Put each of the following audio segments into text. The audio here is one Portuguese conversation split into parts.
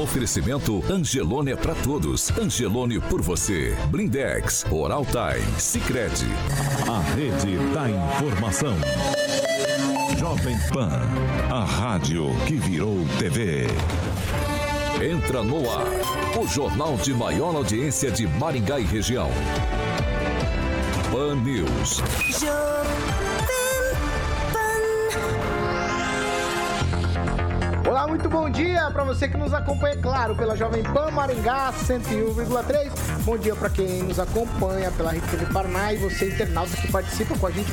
Oferecimento Angelone é para todos. Angelone por você. Blindex, Oral Time. A rede da informação. Jovem Pan, a rádio que virou TV. Entra no ar, o jornal de maior audiência de Maringá e região. Pan News. Olá, muito bom dia para você que nos acompanha, claro, pela Jovem Pan Maringá 101,3. Bom dia para quem nos acompanha pela Rede TV Paraná e você internauta que participa com a gente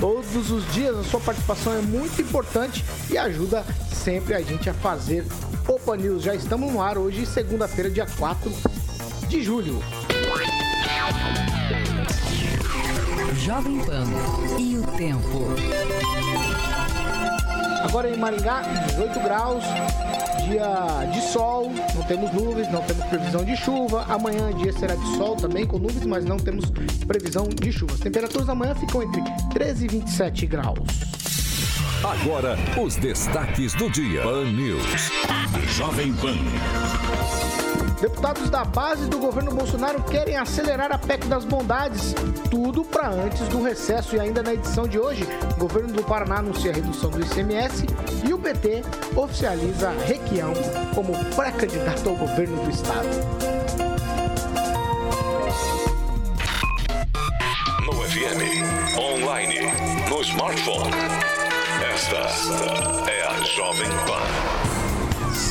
todos os dias. A sua participação é muito importante e ajuda sempre a gente a fazer Opa News. Já estamos no ar hoje, segunda-feira, dia 4 de julho. Jovem Pan e o tempo. Agora em Maringá, 18 graus, dia de sol, não temos nuvens, não temos previsão de chuva. Amanhã dia será de sol também com nuvens, mas não temos previsão de chuva. As temperaturas da manhã ficam entre 13 e 27 graus. Agora, os destaques do dia. Pan News. Jovem Pan. Deputados da base do governo Bolsonaro querem acelerar a PEC das bondades, tudo para antes do recesso. E ainda na edição de hoje, o governo do Paraná anuncia a redução do ICMS e o PT oficializa Requião como pré-candidato ao governo do estado. No FM, online, no smartphone. Esta é a Jovem Pan.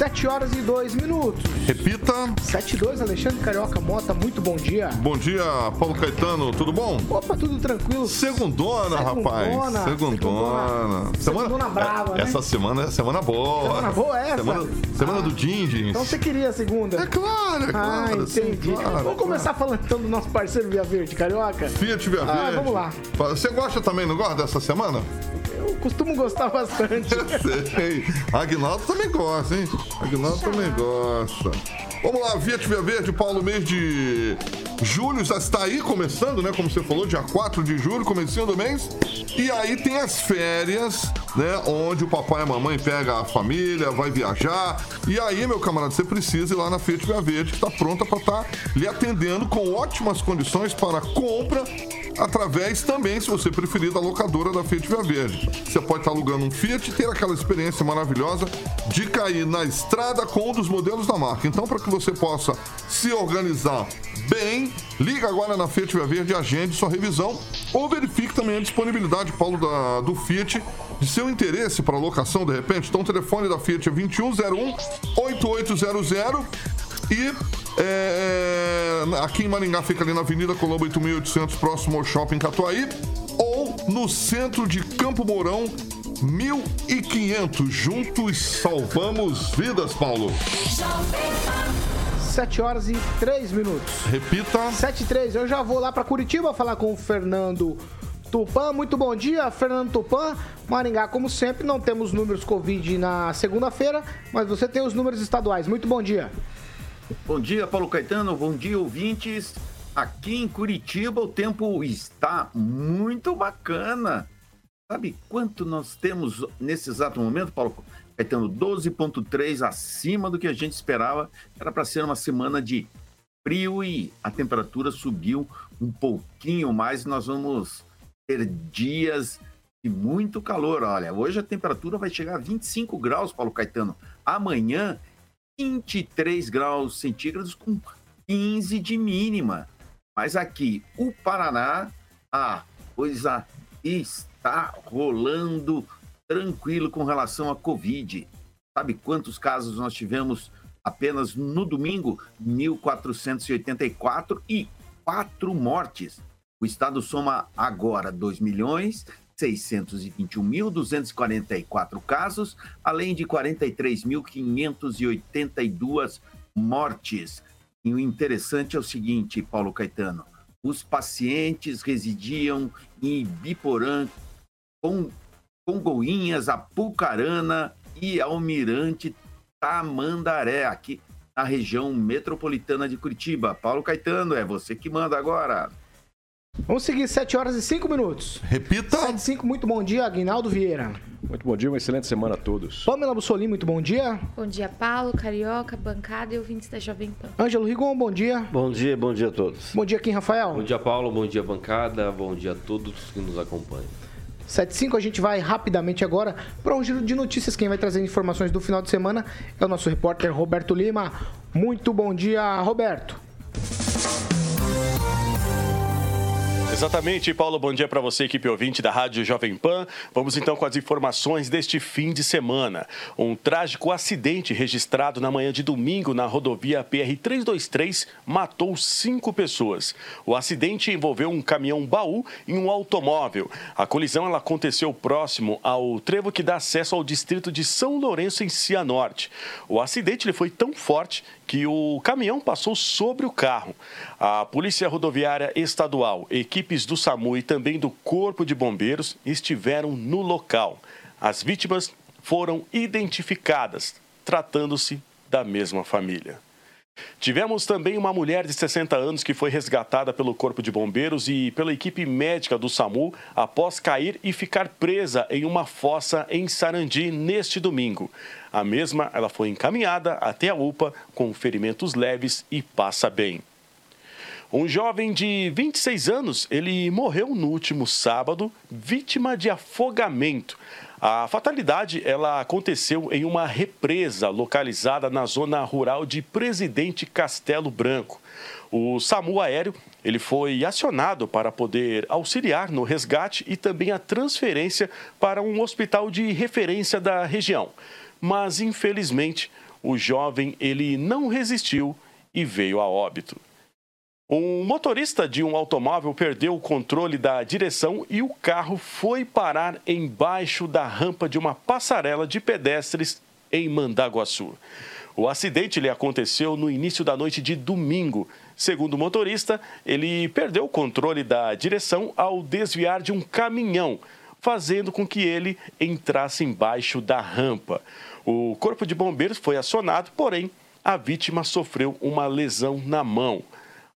7 horas e 2 minutos. Repita. 7 e 2, Alexandre Carioca Mota, muito bom dia. Bom dia, Paulo Caetano, tudo bom? Opa, tudo tranquilo. Segundona, rapaz. Segundona. Segundona. Segundona brava, né? Essa semana é semana boa. Semana boa é essa? Semana, semana Ah. do Dindins. Então você queria a segunda? É claro, é Ah, claro. sim, entendi. claro, Vamos começar falando então do nosso parceiro Via Verde, Carioca? Fiat Via Ah, Verde. vamos lá. Você gosta também, não gosta dessa semana? Eu costumo gostar bastante. Sei. Agnaldo também gosta, hein? Agnaldo também gosta. Vamos lá, Fiat Via Verde, Paulo, mês de julho já está aí começando, né? Como você falou, dia 4 de julho, comecinho do mês. E aí tem as férias, né? Onde o papai e a mamãe pega a família, vai viajar. E aí, meu camarada, você precisa ir lá na Fiat Via Verde, que está pronta para estar lhe atendendo com ótimas condições para compra através também, se você preferir, da locadora da Fiat Via Verde. Você pode estar alugando um Fiat e ter aquela experiência maravilhosa de cair na estrada com um dos modelos da marca. Então, para que você possa se organizar bem, liga agora na Fiat Via Verde, agende sua revisão ou verifique também a disponibilidade, Paulo, da, do Fiat de seu interesse para locação, de repente. Então, o telefone da Fiat é 2101 8800 e é, é, aqui em Maringá fica ali na Avenida Colombo 8800, próximo ao Shopping Catuaí, ou no centro de Campo Mourão, 1500. Juntos salvamos vidas, Paulo. 7 horas e 3 minutos. Repita. 7 e 3. Eu já vou lá para Curitiba falar com o Fernando Tupan. Muito bom dia, Fernando Tupan. Maringá, como sempre, não temos números Covid na segunda-feira, mas você tem os números estaduais. Muito bom dia. Bom dia, Paulo Caetano. Bom dia, ouvintes. Aqui em Curitiba o tempo está muito bacana. Sabe quanto nós temos nesse exato momento, Paulo Caetano? 12,3 acima do que a gente esperava. Era para ser uma semana de frio e a temperatura subiu um pouquinho mais. Nós vamos ter dias de muito calor. Olha, hoje a temperatura vai chegar a 25 graus, Paulo Caetano. Amanhã, 23 graus centígrados com 15 de mínima. Mas aqui, o Paraná, a coisa está rolando tranquilo com relação à Covid. Sabe quantos casos nós tivemos apenas no domingo? 1.484 e quatro mortes. O estado soma agora 2 milhões 621.244 casos, além de 43.582 mortes. E o interessante é o seguinte, Paulo Caetano: os pacientes residiam em Biporã, com Congoinhas, Apucarana e Almirante Tamandaré, aqui na região metropolitana de Curitiba. Paulo Caetano, é você que manda agora. Vamos seguir 7 horas e 5 minutos. Repita. 7 e 5, muito bom dia, Aguinaldo Vieira. Muito bom dia, uma excelente semana a todos. Pamela Bussolim, muito bom dia. Bom dia, Paulo, Carioca, bancada e ouvintes da Jovem Pan. Ângelo Rigon, bom dia. Bom dia, bom dia a todos. Bom dia, Kim Rafael. Bom dia, Paulo, bom dia, bancada, bom dia a todos que nos acompanham. 75, a gente vai rapidamente agora para um giro de notícias. Quem vai trazer informações do final de semana é o nosso repórter Roberto Lima. Muito bom dia, Roberto. Exatamente, Paulo. Bom dia para você, equipe ouvinte da Rádio Jovem Pan. Vamos então com as informações deste fim de semana. Um trágico acidente registrado na manhã de domingo na rodovia PR-323 matou cinco pessoas. O acidente envolveu um caminhão baú e um automóvel. A colisão ela aconteceu próximo ao trevo que dá acesso ao distrito de São Lourenço, em Cianorte. O acidente ele foi tão forte que o caminhão passou sobre o carro. A Polícia Rodoviária Estadual, equipes do SAMU e também do Corpo de Bombeiros estiveram no local. As vítimas foram identificadas, tratando-se da mesma família. Tivemos também uma mulher de 60 anos que foi resgatada pelo Corpo de Bombeiros e pela equipe médica do SAMU após cair e ficar presa em uma fossa em Sarandi neste domingo. A mesma ela foi encaminhada até a UPA com ferimentos leves e passa bem. Um jovem de 26 anos, ele morreu no último sábado, vítima de afogamento. A fatalidade ela aconteceu em uma represa localizada na zona rural de Presidente Castelo Branco. O SAMU aéreo ele foi acionado para poder auxiliar no resgate e também a transferência para um hospital de referência da região. Mas infelizmente o jovem ele não resistiu e veio a óbito. Um motorista de um automóvel perdeu o controle da direção e o carro foi parar embaixo da rampa de uma passarela de pedestres em Mandaguaçu. O acidente lhe aconteceu no início da noite de domingo. Segundo o motorista, ele perdeu o controle da direção ao desviar de um caminhão, fazendo com que ele entrasse embaixo da rampa. O corpo de bombeiros foi acionado, porém, a vítima sofreu uma lesão na mão.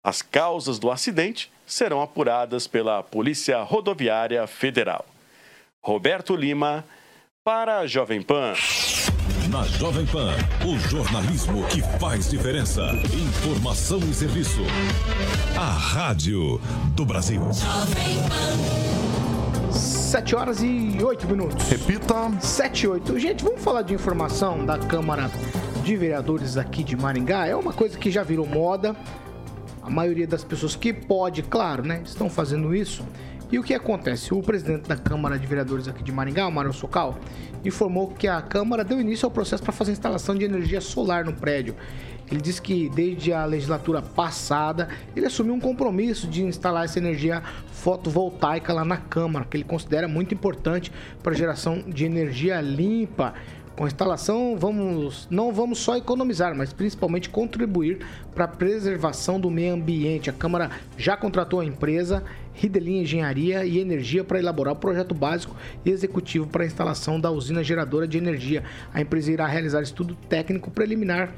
As causas do acidente serão apuradas pela Polícia Rodoviária Federal. Roberto Lima, para a Jovem Pan. Na Jovem Pan, o jornalismo que faz diferença. Informação e serviço. A Rádio do Brasil. Sete horas e oito minutos. Repita. Sete e oito. Gente, vamos falar de informação da Câmara de Vereadores aqui de Maringá. É uma coisa que já virou moda a maioria das pessoas que pode, claro, né, estão fazendo isso. E o que acontece? O presidente da Câmara de Vereadores aqui de Maringá, o Mário Socal, informou que a Câmara deu início ao processo para fazer a instalação de energia solar no prédio. Ele disse que desde a legislatura passada ele assumiu um compromisso de instalar essa energia fotovoltaica lá na Câmara, que ele considera muito importante para a geração de energia limpa com a instalação, vamos, não vamos só economizar, mas principalmente contribuir para a preservação do meio ambiente. A Câmara já contratou a empresa Ridelin Engenharia e Energia para elaborar o projeto básico e executivo para a instalação da usina geradora de energia. A empresa irá realizar estudo técnico preliminar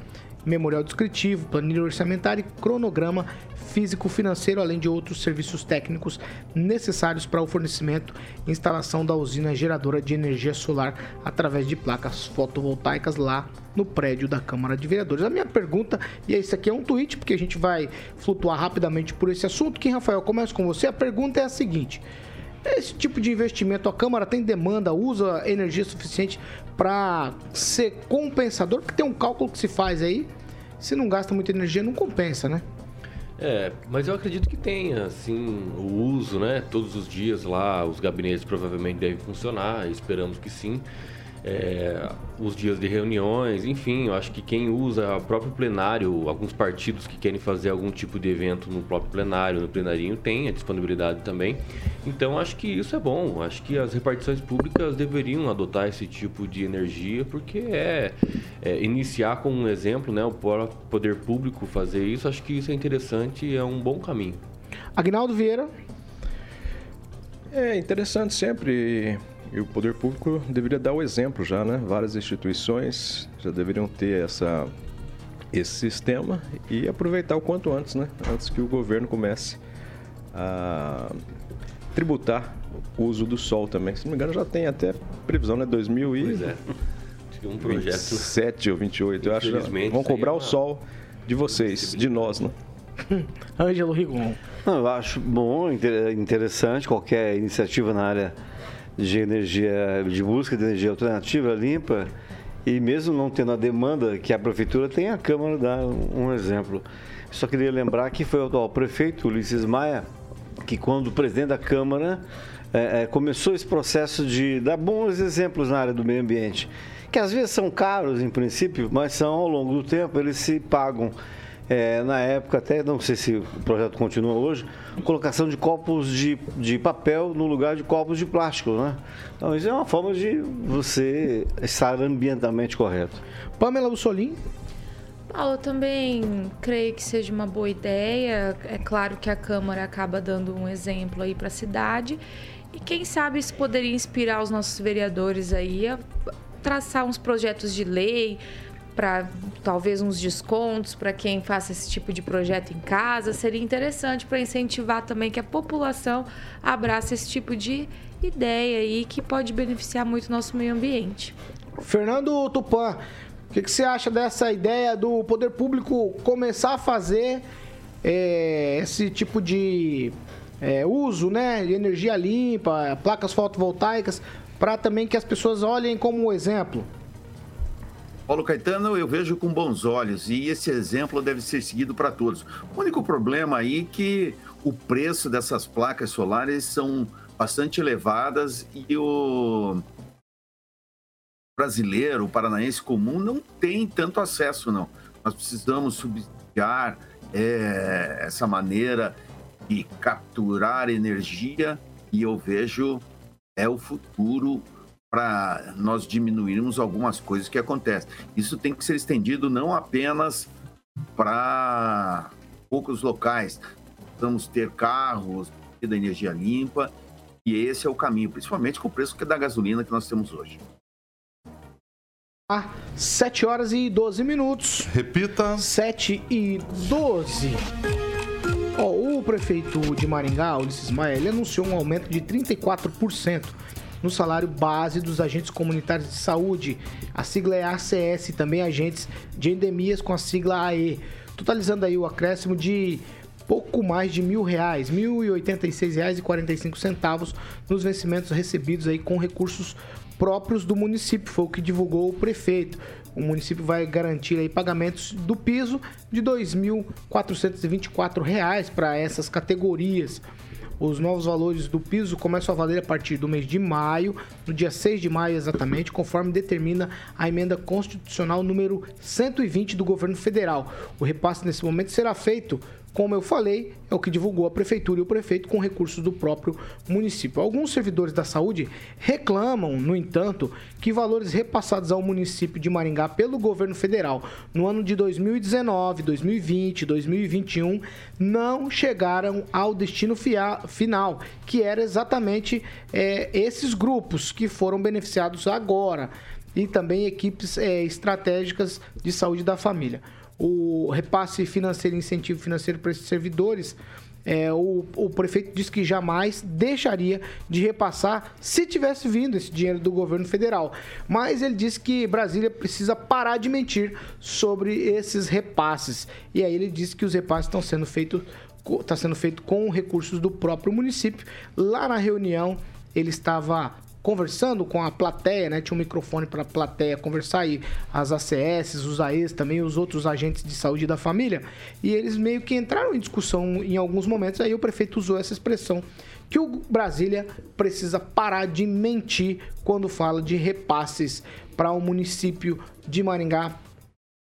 memorial descritivo, planilha orçamentária e cronograma físico-financeiro, além de outros serviços técnicos necessários para o fornecimento e instalação da usina geradora de energia solar através de placas fotovoltaicas lá no prédio da Câmara de Vereadores. A minha pergunta, e esse aqui é um tweet, porque a gente vai flutuar rapidamente por esse assunto, que Rafael, começa com você. A pergunta é a seguinte: esse tipo de investimento, a Câmara tem demanda, usa energia suficiente para ser compensador? Porque tem um cálculo que se faz aí, se não gasta muita energia, não compensa, né? É, mas eu acredito que tenha, assim, o uso, né? Todos os dias lá, os gabinetes provavelmente devem funcionar, esperamos que sim é, os dias de reuniões, enfim, eu acho que quem usa o próprio plenário, alguns partidos que querem fazer algum tipo de evento no próprio plenário, no plenarinho, tem a disponibilidade também. Então, acho que isso é bom. Acho que as repartições públicas deveriam adotar esse tipo de energia, porque é, é iniciar com um exemplo, né, o poder público fazer isso, acho que isso é interessante e é um bom caminho. Agnaldo Vieira. É interessante sempre e o poder público deveria dar o exemplo já, né? Várias instituições já deveriam ter essa, esse sistema e aproveitar o quanto antes, né? Antes que o governo comece a tributar o uso do sol também. Se não me engano, já tem até previsão, né? 2000 e... Pois é. Tinha um projeto. 27 ou 28, eu acho. Vão cobrar é o uma- sol de vocês, de nós, né? Ângelo Rigon. Eu acho bom, inter- interessante qualquer iniciativa na área de energia, de busca de energia alternativa limpa e mesmo não tendo a demanda que a prefeitura tem, a Câmara dá um exemplo. Só queria lembrar que foi o atual prefeito, Ulisses Maia, que quando o presidente da Câmara eh, eh, começou esse processo de dar bons exemplos na área do meio ambiente, que às vezes são caros em princípio, mas são ao longo do tempo, eles se pagam. É, na época, até não sei se o projeto continua hoje, colocação de copos de, de papel no lugar de copos de plástico, né? Então, isso é uma forma de você estar ambientalmente correto. Pamela Bussolini. Paulo, eu também creio que seja uma boa ideia. É claro que a Câmara acaba dando um exemplo aí para a cidade. E quem sabe isso poderia inspirar os nossos vereadores aí a traçar uns projetos de lei para talvez uns descontos para quem faça esse tipo de projeto em casa. Seria interessante para incentivar também que a população abrace esse tipo de ideia aí que pode beneficiar muito o nosso meio ambiente. Fernando Tupan, o que, que você acha dessa ideia do poder público começar a fazer é, esse tipo de é, uso né, de energia limpa, placas fotovoltaicas, para também que as pessoas olhem como exemplo? Paulo Caetano, eu vejo com bons olhos e esse exemplo deve ser seguido para todos. O único problema aí é que o preço dessas placas solares são bastante elevadas e o brasileiro, o paranaense comum, não tem tanto acesso, não. Nós precisamos subsidiar é, essa maneira de capturar energia e eu vejo é o futuro para nós diminuirmos algumas coisas que acontecem. Isso tem que ser estendido não apenas para poucos locais. Precisamos ter carros da energia limpa e esse é o caminho, principalmente com o preço que é da gasolina que nós temos hoje. Ah, 7 horas e 12 minutos. Repita. 7 e 12. Ó, o prefeito de Maringá, Ulisses Maia, ele anunciou um aumento de 34% no salário base dos agentes comunitários de saúde. A sigla é ACS, também agentes de endemias com a sigla AE, totalizando aí o acréscimo de pouco mais de mil reais, mil e oitenta e seis reais e quarenta e cinco centavos nos vencimentos recebidos aí com recursos próprios do município, foi o que divulgou o prefeito. O município vai garantir aí pagamentos do piso de 2.424 reais para essas categorias. Os novos valores do piso começam a valer a partir do mês de maio, no dia 6 de maio exatamente, conforme determina a emenda constitucional número 120 do governo federal. O repasse nesse momento será feito como eu falei, é o que divulgou a prefeitura e o prefeito com recursos do próprio município. Alguns servidores da saúde reclamam, no entanto, que valores repassados ao município de Maringá pelo governo federal no ano de 2019, 2020, 2021 não chegaram ao destino final, que era exatamente é, esses grupos que foram beneficiados agora e também equipes é, estratégicas de saúde da família o repasse financeiro, incentivo financeiro para esses servidores, é, o, o prefeito disse que jamais deixaria de repassar se tivesse vindo esse dinheiro do governo federal. Mas ele disse que Brasília precisa parar de mentir sobre esses repasses. E aí ele disse que os repasses estão sendo feitos está sendo feito com recursos do próprio município. Lá na reunião, ele estava conversando com a plateia, né? Tinha um microfone para a plateia conversar aí, as ACS, os AES, também os outros agentes de saúde da família, e eles meio que entraram em discussão em alguns momentos, aí o prefeito usou essa expressão que o Brasília precisa parar de mentir quando fala de repasses para o município de Maringá,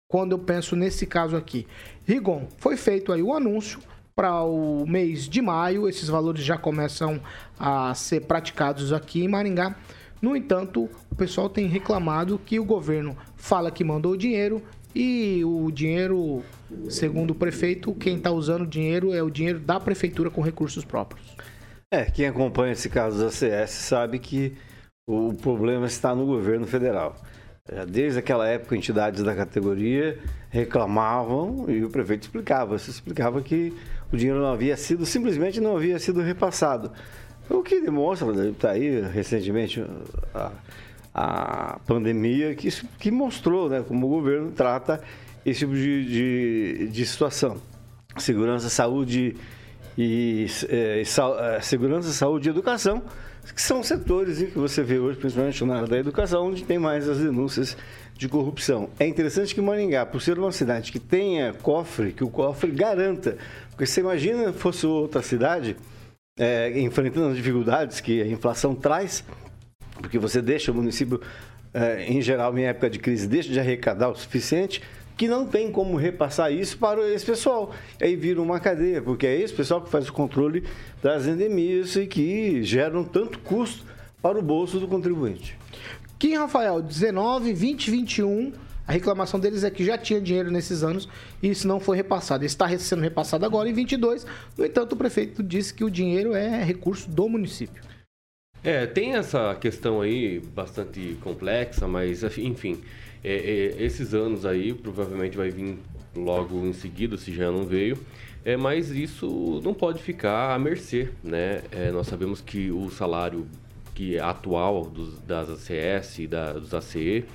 quando eu penso nesse caso aqui. Rigon, foi feito aí o anúncio para o mês de maio, esses valores já começam a ser praticados aqui em Maringá. No entanto, o pessoal tem reclamado que o governo fala que mandou o dinheiro e o dinheiro, segundo o prefeito, quem está usando o dinheiro é o dinheiro da prefeitura com recursos próprios. É, quem acompanha esse caso da CS sabe que o problema está no governo federal. É, Desde aquela época, entidades da categoria reclamavam e o prefeito explicava. Se explicava que o dinheiro não havia sido, simplesmente não havia sido repassado. O que demonstra, está aí recentemente a, a pandemia que, que mostrou né, como o governo trata esse tipo de, de, de situação. Segurança, saúde e é, sa, é, segurança, saúde e educação, que são setores que você vê hoje, principalmente na área da educação, onde tem mais as denúncias de corrupção. É interessante que Maringá, por ser uma cidade que tenha cofre, que o cofre garanta. Porque você imagina fosse outra cidade é, enfrentando as dificuldades que a inflação traz, porque você deixa o município, é, em geral, em época de crise, deixa de arrecadar o suficiente, que não tem como repassar isso para esse pessoal. Aí vira uma cadeia, porque é esse pessoal que faz o controle das endemias e que geram tanto custo para o bolso do contribuinte. Kim Rafael, 19, 20, 21. A reclamação deles é que já tinha dinheiro nesses anos e isso não foi repassado. Está sendo repassado agora em 22. No entanto, o prefeito disse que o dinheiro é recurso do município. É, tem essa questão aí bastante complexa, mas enfim, é, é, esses anos aí provavelmente vai vir logo em seguida, se já não veio. É, mas isso não pode ficar à mercê, né? É, nós sabemos que o salário que é atual dos, das ACS e da, dos ACE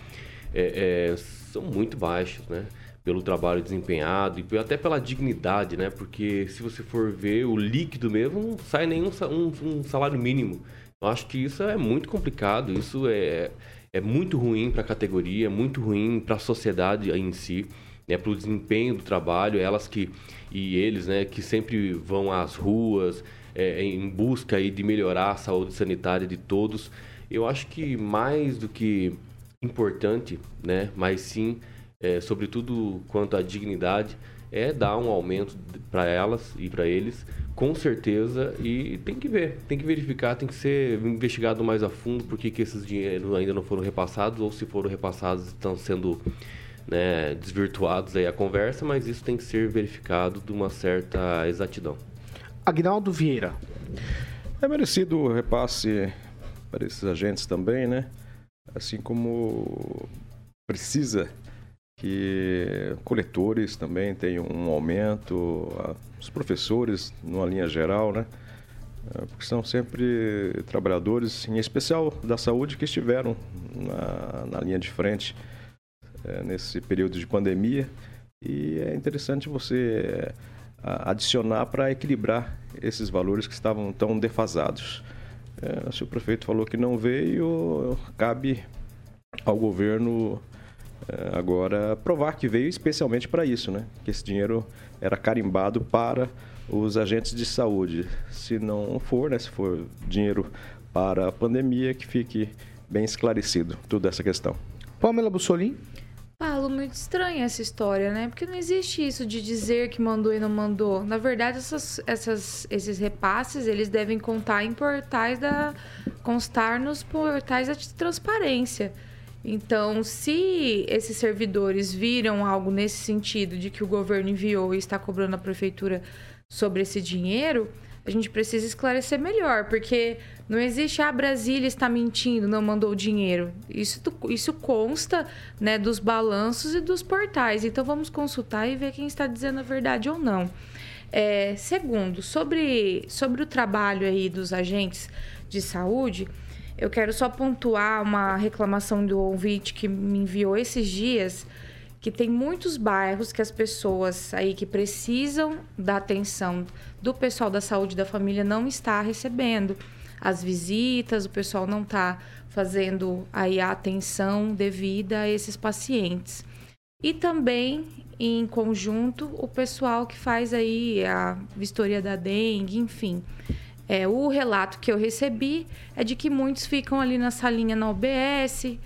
é, é, são muito baixos, né? Pelo trabalho desempenhado e até pela dignidade, né? Porque se você for ver o líquido mesmo, não sai nenhum um, um salário mínimo. Eu acho que isso é muito complicado, isso é, é muito ruim para a categoria, é muito ruim para a sociedade em si, né, para o desempenho do trabalho, elas que e eles, né, que sempre vão às ruas é, em busca aí de melhorar a saúde sanitária de todos. Eu acho que mais do que importante, né, mas sim, é, sobretudo quanto à dignidade, é dar um aumento para elas e para eles, com certeza, e tem que ver, tem que verificar, tem que ser investigado mais a fundo porque que esses dinheiros ainda não foram repassados ou se foram repassados estão sendo né, desvirtuados aí a conversa, mas isso tem que ser verificado de uma certa exatidão. Agnaldo Vieira. É merecido o repasse para esses agentes também, né? Assim como precisa que coletores também tenham um aumento, os professores, numa linha geral, né? É, porque são sempre trabalhadores, em especial da saúde, que estiveram na, na linha de frente é, nesse período de pandemia. E é interessante você adicionar para equilibrar esses valores que estavam tão defasados. É, se o prefeito falou que não veio, cabe ao governo é, agora provar que veio especialmente para isso, né? Que esse dinheiro era carimbado para os agentes de saúde. Se não for, né? Se for dinheiro para a pandemia, que fique bem esclarecido toda essa questão. Pamela Bussolini? Paulo, muito estranha essa história, né? Porque não existe isso de dizer que mandou e não mandou. Na verdade, essas, essas, esses repasses, eles devem contar em portais da... constar nos portais de transparência. Então, se esses servidores viram algo nesse sentido de que o governo enviou e está cobrando a prefeitura sobre esse dinheiro, a gente precisa esclarecer melhor, porque não existe a ah, Brasília está mentindo, não mandou o dinheiro. Isso, isso consta né, dos balanços e dos portais. Então vamos consultar e ver quem está dizendo a verdade ou não. É, segundo, sobre, sobre o trabalho aí dos agentes de saúde, eu quero só pontuar uma reclamação do ouvinte que me enviou esses dias, que tem muitos bairros que as pessoas aí que precisam da atenção do pessoal da saúde da família não está recebendo as visitas, o pessoal não está fazendo aí a atenção devida a esses pacientes. E também, em conjunto, o pessoal que faz aí a vistoria da dengue, enfim. É, o relato que eu recebi é de que muitos ficam ali na salinha na OBS,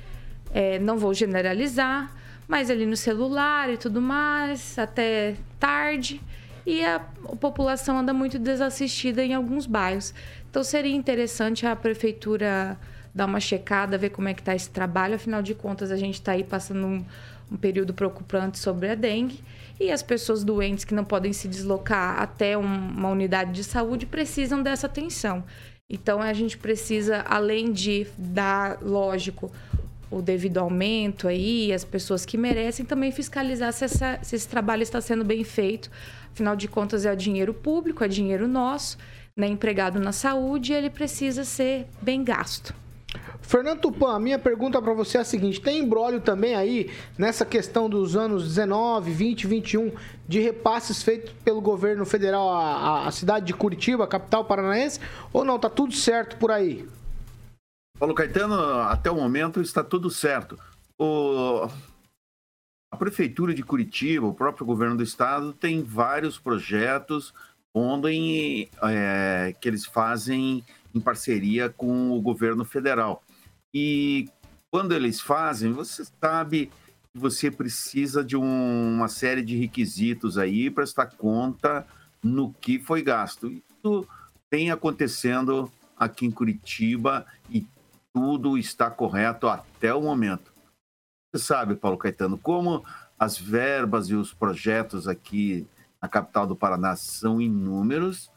é, não vou generalizar, mas ali no celular e tudo mais, até tarde. E a, população anda muito desassistida em alguns bairros. Então seria interessante a prefeitura dar uma checada, ver como é que está esse trabalho. Afinal de contas, a gente está aí passando um, um período preocupante sobre a dengue e as pessoas doentes que não podem se deslocar até uma unidade de saúde precisam dessa atenção. Então a gente precisa, além de dar, lógico, o devido aumento aí, as pessoas que merecem, também fiscalizar se, essa, se esse trabalho está sendo bem feito. Afinal de contas, é dinheiro público, é dinheiro nosso. né, empregado na saúde, ele precisa ser bem gasto. Fernando Tupan, a minha pergunta para você é a seguinte: tem embrólio também aí nessa questão dos anos 19, 20, 21 de repasses feitos pelo governo federal à, à cidade de Curitiba, capital paranaense, ou não? Tá tudo certo por aí? Paulo Caetano, até o momento está tudo certo. O... A prefeitura de Curitiba, o próprio governo do estado, tem vários projetos onde é, que eles fazem em parceria com o governo federal. E quando eles fazem, você sabe que você precisa de um, uma série de requisitos aí para estar conta no que foi gasto. Isso tem acontecendo aqui em Curitiba e tudo está correto até o momento. Você sabe, Paulo Caetano, como as verbas e os projetos aqui na capital do Paraná são inúmeros,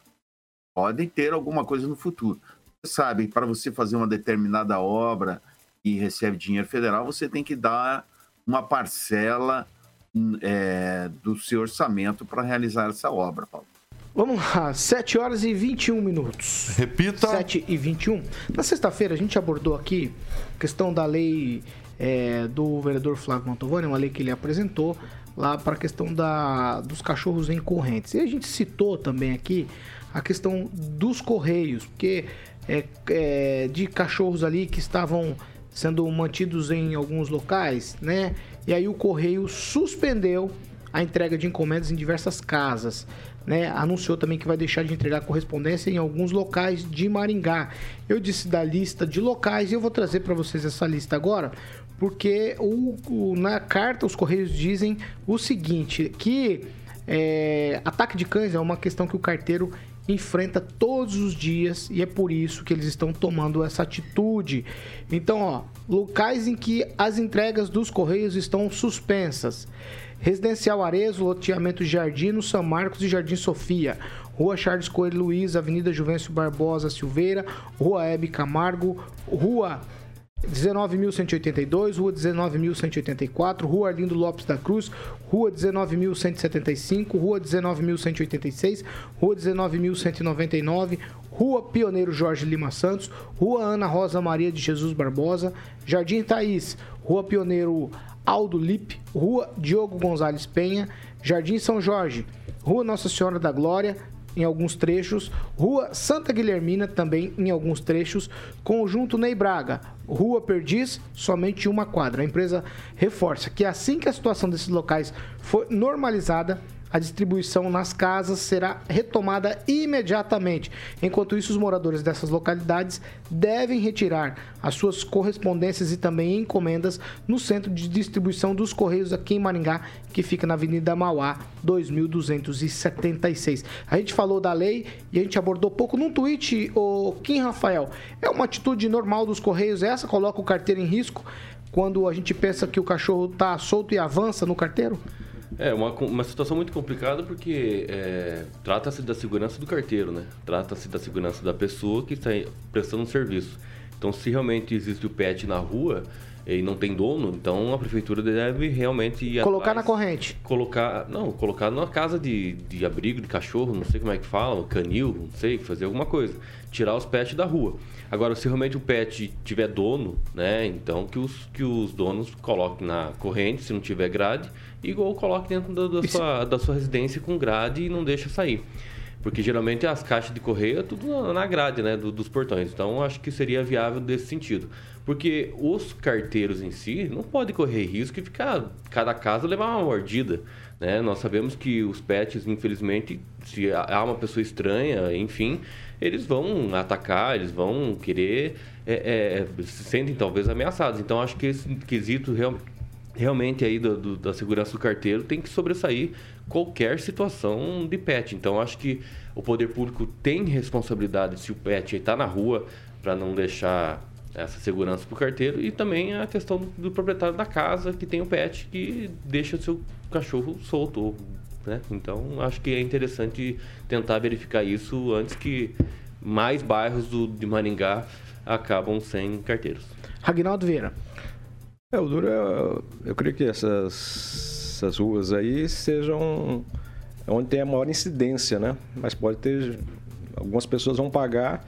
podem ter alguma coisa no futuro. Você sabe, para você fazer uma determinada obra e recebe dinheiro federal, você tem que dar uma parcela é, do seu orçamento para realizar essa obra, Paulo. Vamos lá, 7 horas e 21 minutos. Repita. 7 e 21. Na sexta-feira a gente abordou aqui a questão da lei é, do vereador Flávio Mantovani, uma lei que ele apresentou lá para a questão da, dos cachorros em correntes. E a gente citou também aqui a questão dos correios, porque é, é, de cachorros ali que estavam sendo mantidos em alguns locais, né? E aí o correio suspendeu a entrega de encomendas em diversas casas né, anunciou também que vai deixar de entregar correspondência em alguns locais de Maringá. Eu disse da lista de locais e eu vou trazer para vocês essa lista agora, porque o, o, na carta os Correios dizem o seguinte, que é, ataque de cães é uma questão que o carteiro enfrenta todos os dias e é por isso que eles estão tomando essa atitude. Então, ó, locais em que as entregas dos correios estão suspensas. Residencial Arezo, loteamento Jardim, São Marcos e Jardim Sofia. Rua Charles Coelho Luiz, Avenida Juvencio Barbosa Silveira, Rua Hebe Camargo, Rua 19.182, Rua 19.184, Rua Arlindo Lopes da Cruz, Rua 19.175, Rua 19.186, Rua 19.199, Rua Pioneiro Jorge Lima Santos, Rua Ana Rosa Maria de Jesus Barbosa, Jardim Thaís, Rua Pioneiro Aldo Lipe, Rua Diogo Gonzalez Penha, Jardim São Jorge, Rua Nossa Senhora da Glória, em alguns trechos, Rua Santa Guilhermina, também em alguns trechos, Conjunto Ney Braga, Rua Perdiz, somente uma quadra. A empresa reforça que assim que a situação desses locais for normalizada, a distribuição nas casas será retomada imediatamente. Enquanto isso, os moradores dessas localidades devem retirar as suas correspondências e também encomendas no centro de distribuição dos Correios aqui em Maringá, que fica na Avenida Mauá, 2276. A gente falou da lei e a gente abordou pouco num tweet, o Kim Rafael. É uma atitude normal dos Correios essa? Coloca o carteiro em risco quando a gente pensa que o cachorro está solto e avança no carteiro? É uma, uma situação muito complicada porque é, trata-se da segurança do carteiro, né? Trata-se da segurança da pessoa que está prestando um serviço. Então, se realmente existe o pet na rua e não tem dono, então a prefeitura deve realmente ir colocar atrás, na corrente, colocar, não, colocar numa casa de, de abrigo de cachorro, não sei como é que fala, canil, não sei, fazer alguma coisa, tirar os pets da rua. Agora, se realmente o pet tiver dono, né, então que os que os donos coloquem na corrente, se não tiver grade igual coloque dentro da, da, sua, da sua residência com grade e não deixa sair. Porque geralmente as caixas de correio é tudo na grade né, do, dos portões. Então acho que seria viável desse sentido. Porque os carteiros em si não podem correr risco de ficar cada casa levar uma mordida. Né? Nós sabemos que os pets, infelizmente, se há uma pessoa estranha, enfim, eles vão atacar, eles vão querer, é, é, se sentem talvez ameaçados. Então acho que esse quesito realmente realmente aí do, do, da segurança do carteiro tem que sobressair qualquer situação de pet. Então acho que o poder público tem responsabilidade se o pet está na rua para não deixar essa segurança para o carteiro e também a questão do, do, proprietário da casa que tem o pet que deixa o seu cachorro solto. Né? Então acho que é interessante tentar verificar isso antes que mais bairros do, de Maringá acabam sem carteiros. Ragnaldo Vieira. É, o duro é, eu creio que essas, essas ruas aí sejam onde tem a maior incidência, né? Mas pode ter algumas pessoas vão pagar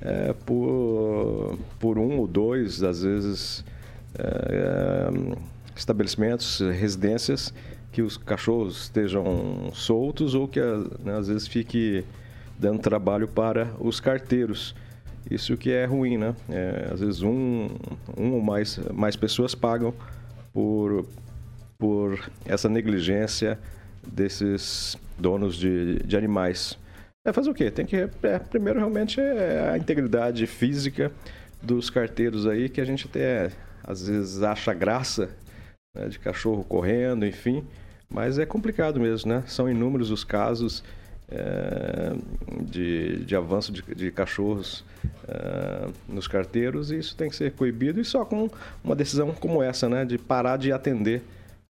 é, por, por um ou dois, às vezes, é, estabelecimentos, residências que os cachorros estejam soltos ou que né, às vezes fique dando trabalho para os carteiros. Isso que é ruim, né? É, às vezes um, um ou mais, mais pessoas pagam por, por essa negligência desses donos de, de animais. É fazer o quê? Tem que. É, primeiro, realmente, é a integridade física dos carteiros aí, que a gente até às vezes acha graça né, de cachorro correndo, enfim. Mas é complicado mesmo, né? São inúmeros os casos é, de, de avanço de, de cachorros é, nos carteiros e isso tem que ser coibido e só com uma decisão como essa, né? De parar de atender